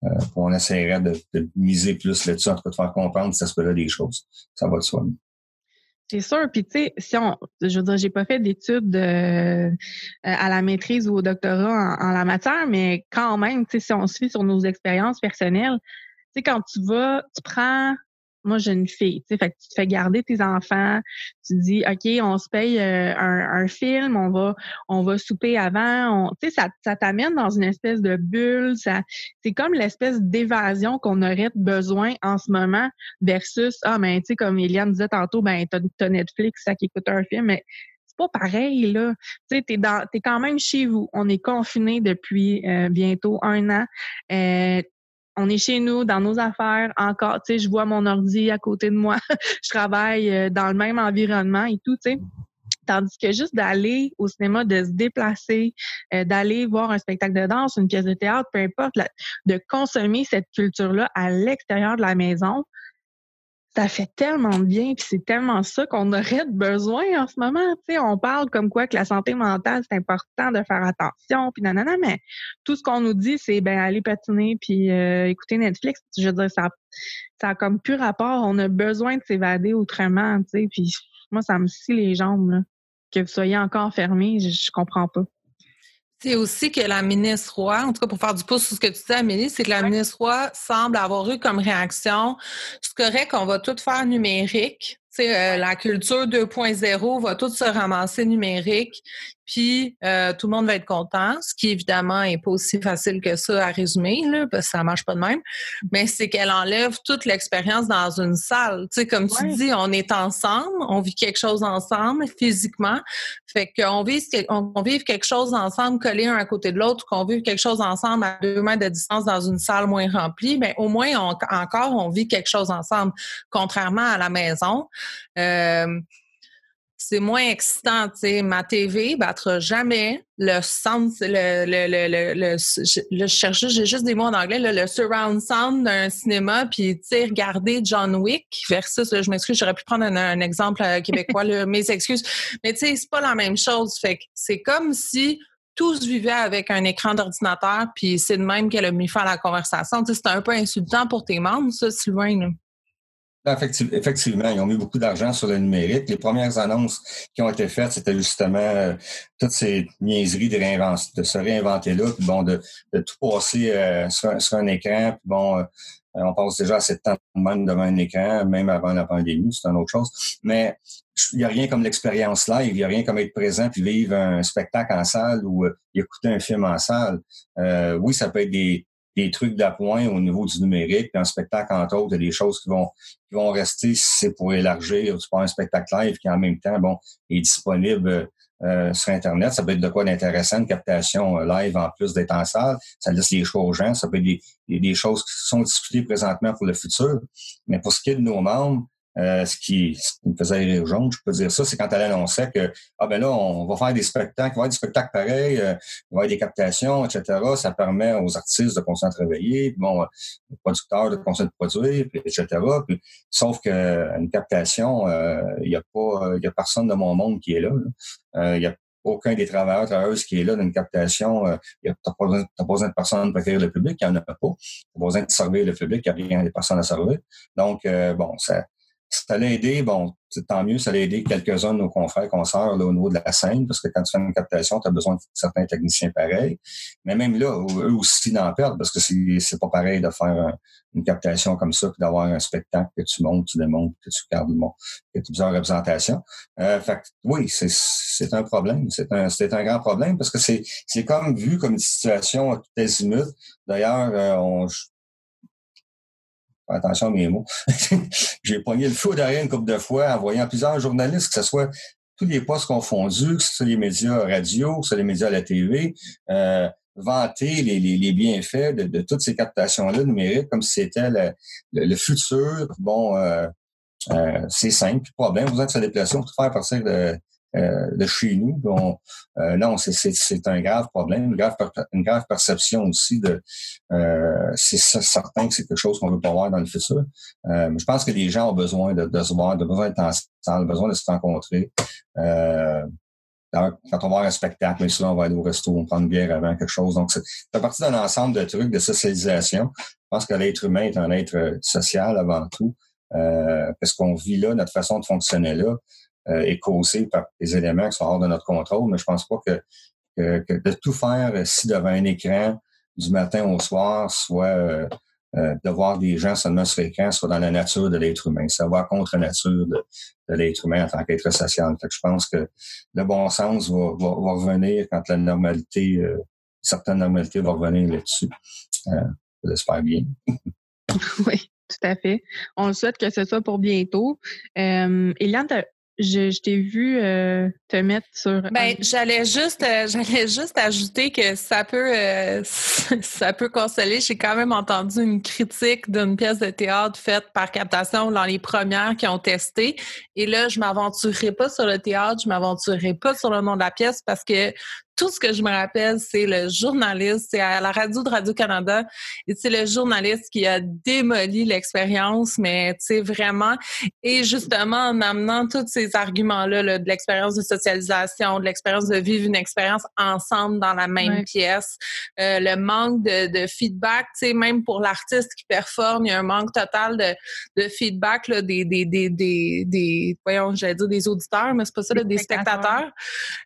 Euh, on essaierait de, miser plus là-dessus, en tout cas de faire comprendre cet aspect-là des choses. Ça va de soi. C'est sûr. Puis tu sais, si on, je veux dire, j'ai pas fait d'études à la maîtrise ou au doctorat en, la matière, mais quand même, tu sais, si on suit sur nos expériences personnelles, sais, quand tu vas, tu prends moi, j'ai une fille, tu sais, fait que tu te fais garder tes enfants, tu dis, OK, on se paye euh, un, film, on va, on va souper avant, tu sais, ça, ça t'amène dans une espèce de bulle, ça, c'est comme l'espèce d'évasion qu'on aurait besoin en ce moment versus, ah, ben, tu sais, comme Eliane disait tantôt, ben, t'as, Netflix, ça qui écoute un film, mais c'est pas pareil, là. Tu sais, t'es dans, t'es quand même chez vous. On est confiné depuis euh, bientôt un an. Euh, on est chez nous, dans nos affaires, encore, tu sais, je vois mon ordi à côté de moi, je travaille euh, dans le même environnement et tout, tu sais. Tandis que juste d'aller au cinéma, de se déplacer, euh, d'aller voir un spectacle de danse, une pièce de théâtre, peu importe, de consommer cette culture-là à l'extérieur de la maison, ça fait tellement bien, puis c'est tellement ça qu'on aurait besoin en ce moment. Tu sais, on parle comme quoi que la santé mentale, c'est important de faire attention, puis nanana, mais tout ce qu'on nous dit, c'est ben aller patiner puis euh, écouter Netflix. Je veux dire, ça, ça a comme plus rapport. On a besoin de s'évader autrement, tu sais. Puis moi, ça me scie les jambes, là. Que vous soyez encore fermés, je comprends pas. C'est aussi que la ministre Roy, en tout cas pour faire du pouce sur ce que tu dis, Amélie, c'est que la ministre Roy semble avoir eu comme réaction, c'est correct qu'on va tout faire numérique, euh, la culture 2.0 va tout se ramasser numérique, puis euh, tout le monde va être content, ce qui évidemment n'est pas aussi facile que ça à résumer, là, parce que ça marche pas de même, mais c'est qu'elle enlève toute l'expérience dans une salle. Tu sais, comme tu dis, on est ensemble, on vit quelque chose ensemble physiquement, fait qu'on vive, on, vive quelque chose ensemble collé un à côté de l'autre, qu'on vive quelque chose ensemble à deux mètres de distance dans une salle moins remplie, mais au moins encore on vit quelque chose ensemble, contrairement à la maison. Euh, c'est moins excitant, tu sais. Ma TV battra jamais le sound, le, le, le, le, je cherche, j'ai juste des mots en anglais, le surround sound d'un cinéma, puis tu sais, regarder John Wick versus, je m'excuse, j'aurais pu prendre un, exemple euh, québécois, mes excuses, mais tu sais, c'est pas la même chose. Fait que c'est comme si tous vivaient avec un écran d'ordinateur, puis c'est de même qu'elle a mis fin à la conversation. Tu sais, c'était un peu insultant pour tes membres, ça, Sylvain. Effectivement, ils ont mis beaucoup d'argent sur le numérique. Les premières annonces qui ont été faites, c'était justement euh, toutes ces niaiseries de, de se réinventer là, puis bon, de, tout passer euh, sur, un écran, puis bon, euh, on passe déjà assez de temps devant un écran, même avant la pandémie, c'est une autre chose. Mais il n'y a rien comme l'expérience live, il n'y a rien comme être présent puis vivre un spectacle en salle ou écouter un film en salle. oui, ça peut être des, des trucs d'appoint au niveau du numérique, puis un spectacle, entre autres, il y a des choses qui vont, qui vont rester si c'est pour élargir. Tu prends un spectacle live qui, en même temps, bon, est disponible euh, sur Internet. Ça peut être de quoi d'intéressant, une captation euh, live en plus d'être en salle. Ça laisse les choix aux gens. Ça peut être des, des, choses qui sont discutées présentement pour le futur. Mais pour ce qui est de nos membres, euh, ce, qui, me faisait rire jaune, je peux dire ça, c'est quand elle annonçait que ah ben là, on va faire des spectacles, il va y avoir des spectacles pareils, euh, il va y avoir des captations, etc. Ça permet aux artistes de continuer à travailler, bon, euh, aux producteurs de continuer de produire, etc. Sauf qu'une captation, il n'y a pas, il a personne de mon monde qui est là. Il n'y a aucun des travailleurs, travailleuses qui est là dans une captation. Euh, tu n'as pas, besoin de personne pour accueillir le public, il n'y en a pas. Tu pas besoin de servir le public, il n'y a rien de personne à servir. Donc, bon, ça, ça l'a aidé, bon, tant mieux, ça l'a aidé quelques-uns de nos confrères, consoeurs au niveau de la scène, parce que quand tu fais une captation, tu as besoin de certains techniciens pareils. Mais même là, eux aussi n'en perdent, parce que c'est pas pareil de faire une captation comme ça, que d'avoir un spectacle que tu montes, tu démontes, que tu gardes bon, que tu plusieurs représentations. Euh, fait oui, c'est un problème. C'est un, un grand problème parce que c'est comme vu comme une situation à tout azimut. D'ailleurs, euh, on, attention à mes mots. J'ai pogné le fou derrière une couple de fois en voyant plusieurs journalistes, que ce soit tous les postes confondus, que ce soit les médias radio, que ce soit les médias à la TV, euh, vanter les, les, les bienfaits de, de, toutes ces captations-là numériques comme si c'était le, le, futur. Bon, euh, euh, c'est simple, problème. Vous êtes se déplacer, pour faire partir de, euh, de chez nous. Euh, non, c'est un grave problème, une grave, une grave perception aussi de. Euh, c'est certain que c'est quelque chose qu'on veut pas voir dans le futur. je pense que les gens ont besoin de, se voir, de besoin d'être ensemble, besoin de se rencontrer. quand on va voir un spectacle, mais souvent on va aller au resto, on prend une bière avant quelque chose. Donc, c'est partie d'un ensemble de trucs de socialisation. Je pense que l'être humain est un être social avant tout. parce qu'on vit là, notre façon de fonctionner là, euh, est causé par des éléments qui sont hors de notre contrôle, mais je pense pas que, de tout faire si devant un écran du matin au soir, soit euh, euh, de voir des gens seulement sur l'écran, soit dans la nature de l'être humain. Ça va contre la nature de, l'être humain en tant qu'être social. Fait je pense que le bon sens va, va, revenir quand la normalité, euh, certaine normalité va revenir là-dessus. Euh, J'espère bien. oui, tout à fait. On souhaite que ce soit pour bientôt. Euh, Eliane, je, je t'ai vu euh, te mettre sur. Ben, j'allais juste, euh, j'allais juste ajouter que ça peut, euh, ça peut consoler. J'ai quand même entendu une critique d'une pièce de théâtre faite par captation dans les premières qui ont testé. Et là, je m'aventurerai pas sur le théâtre, je m'aventurerai pas sur le nom de la pièce parce que tout ce que je me rappelle, c'est le journaliste, c'est à la radio de Radio-Canada, et c'est le journaliste qui a démoli l'expérience, mais tu sais, vraiment, et justement en amenant tous ces arguments-là, de l'expérience de socialisation, de l'expérience de vivre une expérience ensemble dans la même pièce, euh, le manque de, de feedback, tu sais, même pour l'artiste qui performe, il y a un manque total de, de feedback là, des, des, des, des, des voyons, j'allais dire des auditeurs, mais c'est pas ça, des, spectateurs.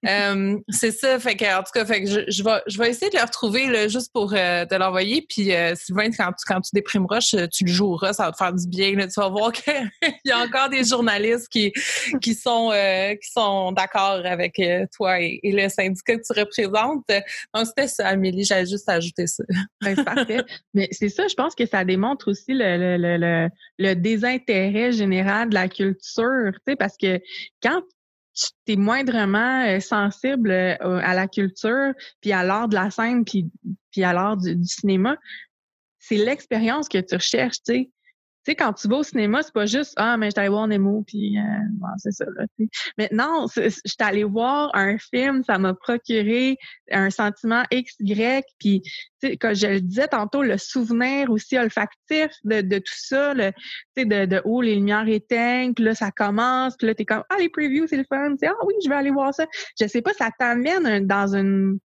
euh, c'est ça, fait en tout cas, fait que je, vais, je vais essayer de le retrouver juste pour euh, te l'envoyer. Puis euh, Sylvain, quand tu, déprimeras, tu le joueras, ça va te faire du bien. Tu vas voir qu'il y a encore des journalistes qui, sont, euh, d'accord avec euh, toi et, le syndicat que tu représentes. Donc, c'était ça, Amélie. J'allais juste ajouter ça. Ben. Mais c'est ça, je pense que ça démontre aussi le, le, désintérêt général de la culture, parce que quand tu es moindrement euh, sensible euh, à la culture, puis à l'art de la scène, puis, puis à l'art du, cinéma, c'est l'expérience que tu recherches, tu sais. Tu sais, quand tu vas au cinéma, c'est pas juste Ah, mais je suis voir Nemo, puis euh, c'est ça, là. Maintenant, je suis voir un film, ça m'a procuré un sentiment X, Y, puis comme je le disais tantôt, le souvenir aussi olfactif de, tout ça, le, de, de où les lumières éteignent, puis là, ça commence, puis là, t'es comme Ah, les previews, c'est le fun, ah oui, je vais aller voir ça. Je sais pas, ça t'amène dans une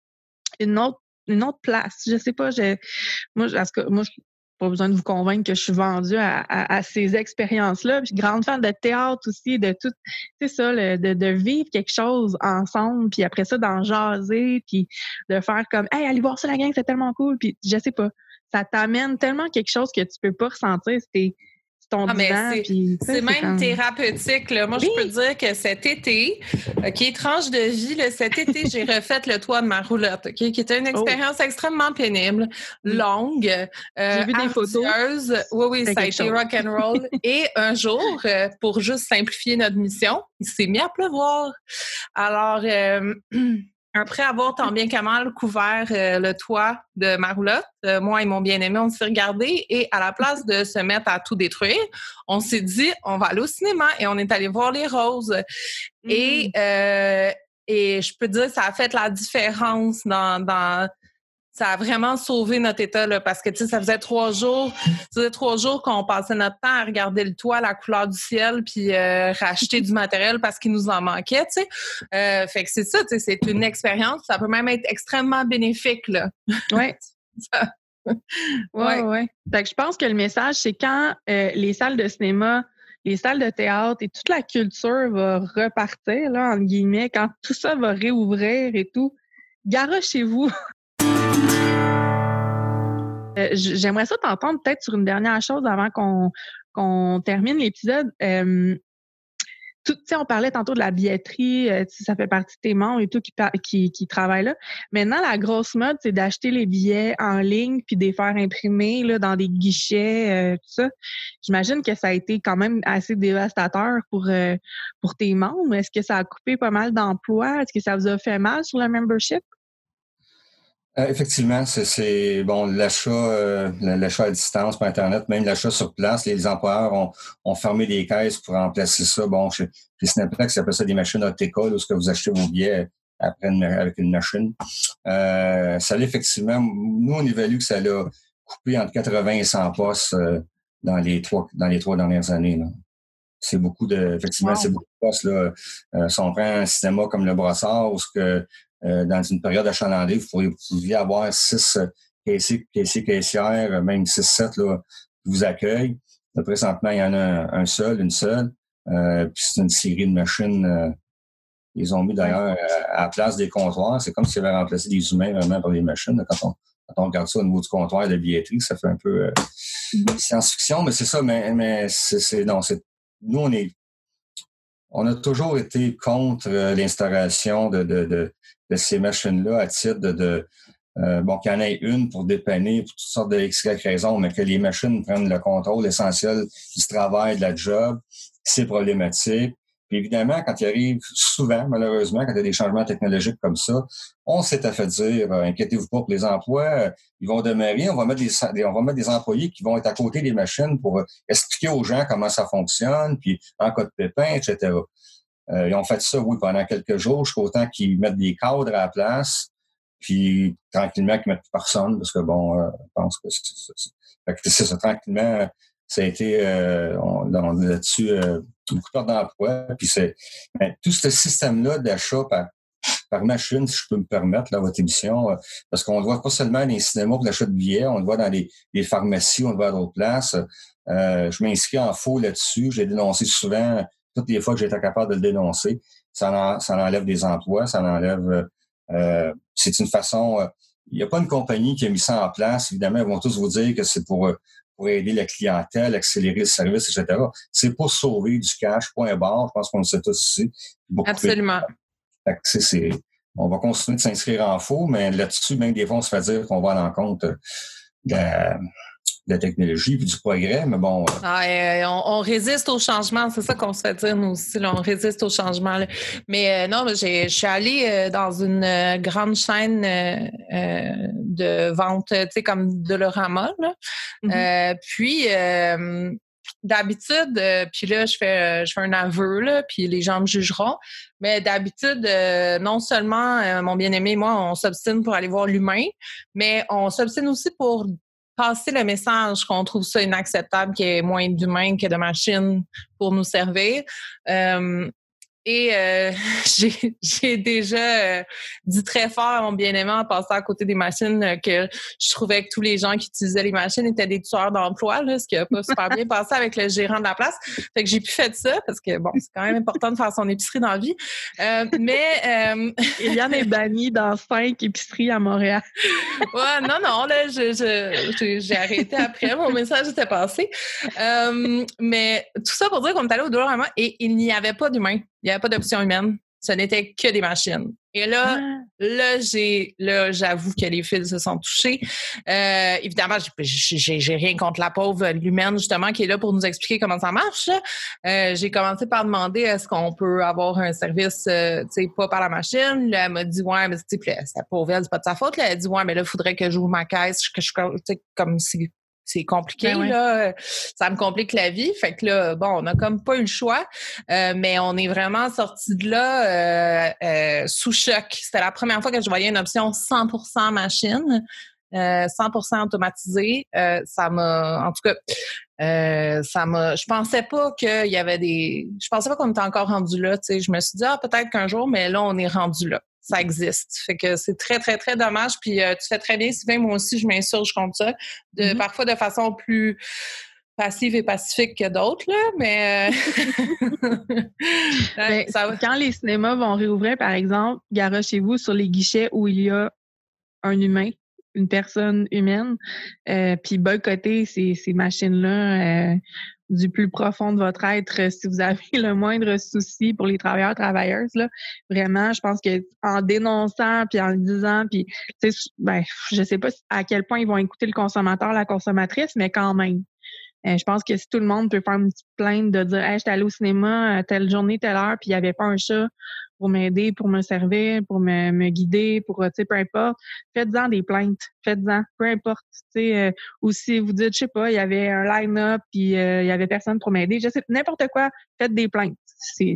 une autre une autre place. Je sais pas, je, moi, que moi, pas besoin de vous convaincre que je suis vendue à, ces expériences-là. Je suis grande fan de théâtre aussi, de tout, c'est ça, de, de, vivre quelque chose ensemble, puis après ça, d'en jaser, puis de faire comme, hey, allez voir ça la gang, c'est tellement cool, puis je sais pas, ça t'amène tellement quelque chose que tu peux pas ressentir. C'était ah, c'est même thérapeutique. Moi, je peux dire que cet été, OK, tranche de vie, cet été, j'ai refait le toit de ma roulotte, OK, qui était une oh. expérience extrêmement pénible, longue, euh, J'ai vu des photos. Oui, oui, ça a été rock and roll. Et un jour, euh, pour juste simplifier notre mission, il s'est mis à pleuvoir. Alors, euh, Après avoir tant bien qu'à mal couvert euh, le toit de ma roulotte, euh, moi et mon bien-aimé, on s'est regardé et à la place de se mettre à tout détruire, on s'est dit, on va aller au cinéma et on est allé voir les roses. Et, mm. euh, et je peux dire, ça a fait la différence dans, dans ça a vraiment sauvé notre état là, parce que tu sais, ça faisait trois jours, ça faisait trois jours qu'on passait notre temps à regarder le toit, la couleur du ciel, puis euh, racheter du matériel parce qu'il nous en manquait. Tu sais, euh, fait que c'est ça, tu sais, c'est une expérience. Ça peut même être extrêmement bénéfique là. Ouais. ouais, ouais. Fait que je pense que le message, c'est quand euh, les salles de cinéma les salles de théâtre et toute la culture va repartir, là, entre guillemets, quand tout ça va réouvrir et tout, garochez-vous. Euh, j'aimerais ça t'entendre peut-être sur une dernière chose avant qu'on termine l'épisode. Euh, on parlait tantôt de la billetterie, euh, ça fait partie de tes membres et tout qui, qui, travaillent là. Maintenant, la grosse mode, c'est d'acheter les billets en ligne puis de les faire imprimer là, dans des guichets, tout ça. J'imagine que ça a été quand même assez dévastateur pour, pour tes membres. Est-ce que ça a coupé pas mal d'emplois? Est-ce que ça vous a fait mal sur le membership? Euh, effectivement, c'est bon l'achat euh, l'achat à distance par Internet, même l'achat sur place. Les, employeurs ont, ont, fermé des caisses pour remplacer ça. Bon, chez, chez Snaplex, ça appelle ça des machines école où ce que vous achetez vos billets après avec une machine. Euh, ça effectivement, nous, on évalue que ça l'a coupé entre 80 et 100 postes euh, dans les trois dans les trois dernières années. C'est beaucoup de, effectivement, c'est beaucoup de postes. Là. Euh, si on prend un cinéma comme le Brossard, où ce que euh, dans une période achalandée, vous pouviez avoir six euh, caissiers, caissiers, caissières, euh, même six, sept là, qui vous accueillent. Là, présentement, il y en a un, seul, une seule. puis c'est une série de machines. ils ont mis d'ailleurs à, la place des comptoirs. C'est comme s'ils avaient remplacé des humains vraiment par des machines. Quand on, quand on regarde ça au niveau du comptoir de billetterie, ça fait un peu mm-hmm. science-fiction, mais c'est ça, mais, mais c'est non, c'est nous, on est on a toujours été contre de, de, de, ces machines-là à titre de, euh, bon, qu'il y en ait une pour dépanner pour toutes sortes de X raisons, mais que les machines prennent le contrôle essentiel du travail, de la job, c'est problématique. Puis évidemment, quand il arrive souvent, malheureusement, quand il y a des changements technologiques comme ça, on s'est fait dire, euh, inquiétez-vous pas pour les emplois, euh, ils vont demeurer, on va mettre des, on va mettre des employés qui vont être à côté des machines pour expliquer aux gens comment ça fonctionne, puis en cas de pépin, etc. Euh, ils ont fait ça, oui, pendant quelques jours, jusqu'au temps qu'ils mettent des cadres à la place, puis tranquillement qu'ils mettent personne, parce que bon, euh, je pense que c'est ça. Tranquillement, ça a été euh, là-dessus euh, beaucoup d'emplois. Puis c'est tout ce système-là d'achat par, par machine, si je peux me permettre, là, votre émission, euh, parce qu'on le voit pas seulement dans les cinémas pour l'achat de billets, on le voit dans les, les pharmacies, on le voit à d'autres places. Euh, je m'inscris en faux là-dessus. J'ai dénoncé souvent toutes les fois que j'étais capable de le dénoncer, ça, ça enlève des emplois, ça enlève... Euh, c'est une façon... Euh, il n'y a pas une compagnie qui a mis ça en place. Évidemment, ils vont tous vous dire que c'est pour, euh, pour aider la clientèle, accélérer le service, etc. C'est pour sauver du cash, point barre. Je pense qu'on le sait tous ici. Absolument. c'est, on va continuer de s'inscrire en faux, mais là-dessus, même des fois, on se fait dire qu'on va à l'encontre de de la technologie et du progrès, mais bon. Euh, ah, euh, on, résiste au changement, c'est ça qu'on se fait dire nous aussi, on résiste au changement. Mais euh, non, je suis allée dans une grande chaîne de vente, tu sais, comme Dolorama. Là. Mm-hmm. puis d'habitude, puis là, je fais, je fais un aveu, là, puis les gens me jugeront, mais d'habitude, non seulement mon bien-aimé et moi, on s'obstine pour aller voir l'humain, mais on s'obstine aussi pour passer le message qu'on trouve ça inacceptable qu'il y ait moins d'humains que de machines pour nous servir. Euh, et euh, j'ai déjà euh, dit très fort à mon bien-aimé en passant à côté des machines euh, que je trouvais que tous les gens qui utilisaient les machines étaient des tueurs d'emploi, ce qui n'a pas super bien passé avec le gérant de la place. Fait que j'ai pu faire ça parce que bon, c'est quand même important de faire son épicerie dans la vie. mais Eliane est bannie dans cinq épiceries à Montréal. ouais, non, non, là, j'ai arrêté après. Mon message était passé. mais tout ça pour dire qu'on est allé au douleur et il n'y avait pas d'humain. Il n'y avait pas d'option humaine. Ce n'était que des machines. Et là, ah. là, j'ai, là, j'avoue que les fils se sont touchés. Euh, évidemment, j'ai, j'ai rien contre la pauvre l'humaine justement qui est là pour nous expliquer comment ça marche. Euh, j'ai commencé par demander est-ce qu'on peut avoir un service, euh, tu sais, pas par la machine. Là, elle m'a dit ouais, mais tu sais, c'est pauvre elle, c'est pas de sa faute. Là, elle a dit ouais, mais là, il faudrait que j'ouvre ma caisse, que je, comme si c'est compliqué, ben là. Ça me complique la vie. Fait que là, bon, on n'a comme pas eu le choix. Euh, mais on est vraiment sorti de là euh, euh, sous choc. C'était la première fois que je voyais une option 100% machine. 100% automatisée, ça m'a, en tout cas, ça m'a. Je pensais pas qu'il y avait des. Je pensais pas qu'on était encore rendu là. Tu sais, je me suis dit ah peut-être qu'un jour, mais là on est rendu là ça existe. Fait que c'est très, très, très dommage. Puis euh, tu fais très bien, Sylvain, moi aussi, je m'insurge contre ça. De, mm-hmm. Parfois de façon plus passive et pacifique que d'autres, là, mais... Euh, ben, quand les cinémas vont réouvrir, par exemple, garochez-vous sur les guichets où il y a un humain, une personne humaine, euh, puis boycotter ces, ces machines-là. Euh, du plus profond de votre être euh, si vous avez le moindre souci pour les travailleurs travailleuses là. Vraiment je pense que en dénonçant puis en le disant puis tu sais ben je sais pas à quel point ils vont écouter le consommateur la consommatrice mais quand même. Euh, je pense que si tout le monde peut faire une petite plainte de dire hey, j'étais allé au cinéma euh, telle journée telle heure puis il y avait pas un chat pour m'aider, pour me servir, pour me, me guider, pour, tu sais, peu importe. Faites-en des plaintes. Faites-en. Peu importe. Tu sais, euh, ou si vous dites, je sais pas, il y avait un line-up puis euh, il y avait personne pour m'aider. Je sais, n'importe quoi. Faites des plaintes. C'est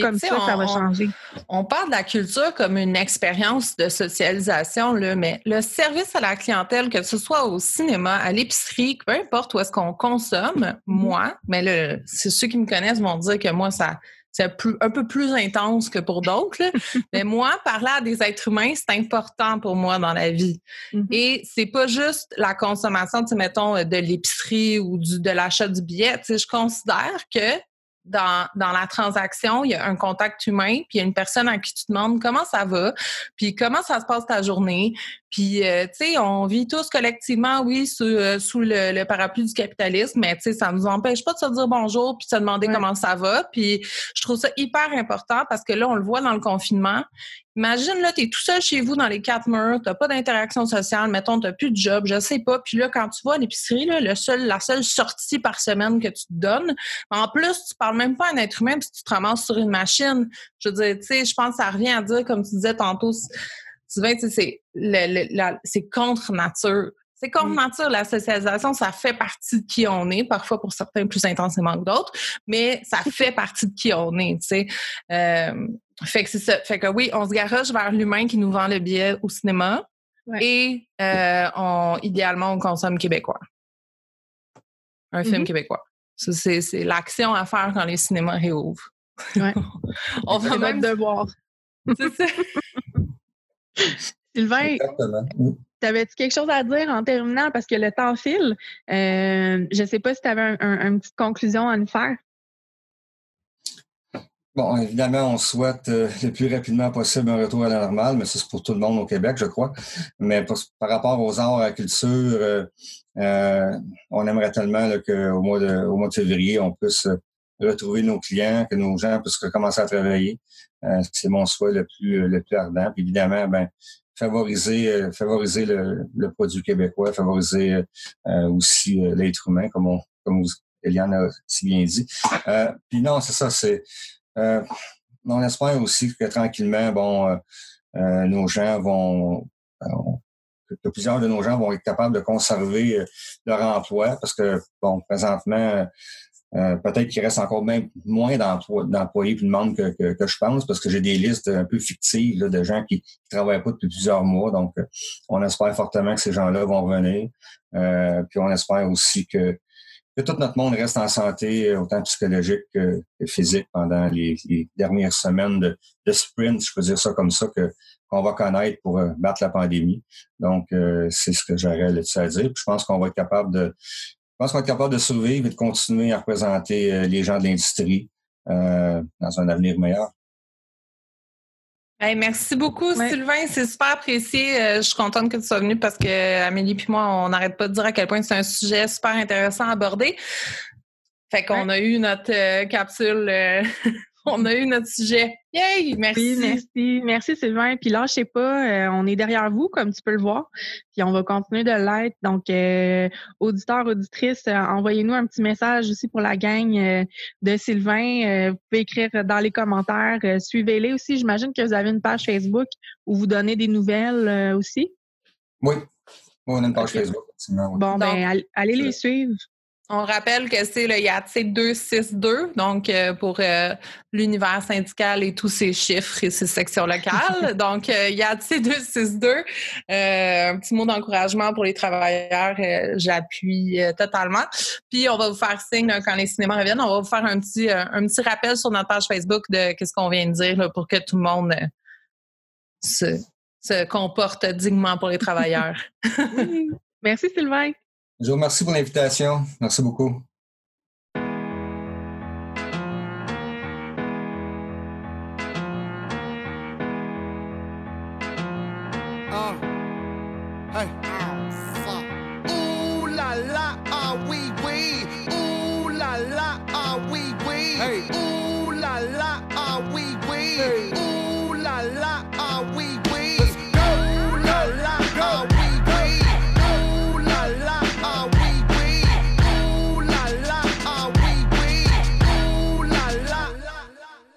comme ça ça va changer. On, parle de la culture comme une expérience de socialisation, là, mais le service à la clientèle, que ce soit au cinéma, à l'épicerie, peu importe où est-ce qu'on consomme, mm-hmm. moi, mais c'est ceux qui me connaissent vont dire que moi, ça c'est un peu plus intense que pour d'autres. Mais moi, parler à des êtres humains, c'est important pour moi dans la vie. Mm-hmm. Et c'est pas juste la consommation, tu mettons, de l'épicerie ou du, de l'achat du billet. Tu je considère que dans, dans la transaction, il y a un contact humain, puis il y a une personne à qui tu demandes comment ça va, puis comment ça se passe ta journée. Puis, euh, tu sais, on vit tous collectivement, oui, sous, euh, sous le, parapluie du capitalisme, mais tu sais, ça nous empêche pas de se dire bonjour puis de se demander comment ça va. Puis, je trouve ça hyper important parce que là, on le voit dans le confinement. Imagine, là, tu es tout seul chez vous dans les quatre murs, tu pas d'interaction sociale, mettons, tu plus de job, je sais pas. Puis là, quand tu vas à l'épicerie, le seul, la seule sortie par semaine que tu te donnes, en plus, tu parles même pas à un être humain puis tu te ramasses sur une machine. Je veux dire, tu sais, je pense que ça revient à dire, comme tu disais tantôt, souvent, c'est c'est contre nature. C'est mm. nature, la socialisation, ça fait partie de qui on est, parfois pour certains plus intensément que d'autres, mais ça fait partie de qui on est, tu sais. Euh, fait que c'est ça. Fait que oui, on se garoche vers l'humain qui nous vend le billet au cinéma et euh, on, idéalement, on consomme québécois. Un film mm-hmm. québécois. C'est l'action à faire quand les cinémas réouvrent. Ouais. on va même devoir. C'est ça. Sylvain, T'avais-tu quelque chose à dire en terminant? Parce que le temps file? Euh, je ne sais pas si tu avais une petite conclusion à nous faire. Bon, évidemment, on souhaite euh, le plus rapidement possible un retour à la normale, mais ça, c'est pour tout le monde au Québec, je crois. Mais par rapport aux arts, à la culture, euh, on aimerait tellement qu'au mois, de, au mois de février, on puisse retrouver nos clients, que nos gens puissent recommencer à travailler. c'est mon souhait le plus, le plus ardent. Puis évidemment, ben, favoriser euh, favoriser le, le, produit québécois, favoriser euh, aussi euh, l'être humain, comme on, comme Eliane a si bien dit. puis non, c'est ça, c'est on espère aussi que tranquillement, bon, nos gens vont que plusieurs de nos gens vont être capables de conserver leur emploi parce que, bon, présentement, euh, peut-être qu'il reste encore même moins d'employés plus de monde que, que, je pense, parce que j'ai des listes un peu fictives de gens qui ne travaillent pas depuis plusieurs mois. Donc, euh, on espère fortement que ces gens-là vont revenir. Euh, puis on espère aussi que que tout notre monde reste en santé, autant psychologique que, physique, pendant les, dernières semaines de, sprint, je peux dire ça comme ça, que qu'on va connaître pour euh, battre la pandémie. Donc, euh, c'est ce que j'aurais à dire. Je pense qu'on va être capable de je pense qu'on va être capable de survivre et de continuer à représenter euh, les gens de l'industrie dans un avenir meilleur merci beaucoup, Sylvain. C'est super apprécié. Euh, je suis contente que tu sois venu parce que Amélie et moi, on n'arrête pas de dire à quel point c'est un sujet super intéressant à aborder. Fait qu'on a eu notre euh, capsule euh, on a eu notre sujet. Yay! Merci. merci. Merci, Sylvain. Puis là, je sais pas, euh, on est derrière vous, comme tu peux le voir. Puis on va continuer de l'être. Donc, euh, auditeurs, auditrices, euh, envoyez-nous un petit message aussi pour la gang de Sylvain. vous pouvez écrire dans les commentaires. Suivez-les aussi. J'imagine que vous avez une page Facebook où vous donnez des nouvelles aussi. Oui. on a une page Facebook. Bon, ben, allez les suivre. On rappelle que c'est le IATC 262, donc euh, pour euh, l'univers syndical et tous ses chiffres et ses sections locales. donc, euh, IATC 262, euh, un petit mot d'encouragement pour les travailleurs, j'appuie totalement. Puis, on va vous faire signe quand les cinémas reviennent, on va vous faire un petit, un petit rappel sur notre page Facebook de qu'est-ce qu'on vient de dire pour que tout le monde se, se comporte dignement pour les travailleurs. Merci, Sylvain. Je vous remercie pour l'invitation. Merci beaucoup.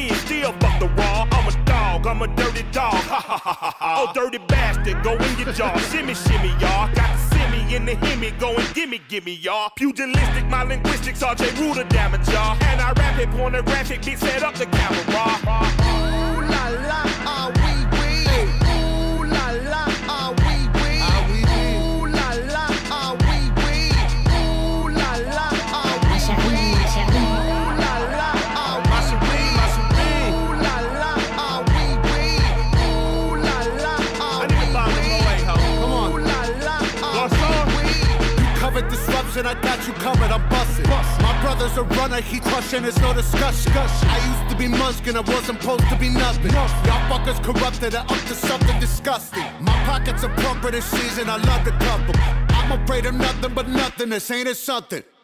still fuck the raw. I'm a dog, I'm a dirty dog. Ha ha ha ha ha. Oh, dirty bastard, go in your jaw. shimmy, shimmy, y'all. Got the simmy in the himmy, going gimme, gimme, y'all. Pugilistic, my linguistics, RJ Ruder damage, y'all. And I rap it, pornographic, beat set up the camera. I got you covered, I'm busting. My brother's a runner, he crushing, it's no discussion. I used to be munchkin, I wasn't supposed to be nothing. Y'all fuckers corrupted and up to something disgusting. My pockets are plumper this season, I love the couple. I'm afraid of nothing but nothing, this ain't it something.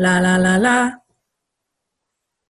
La la la la.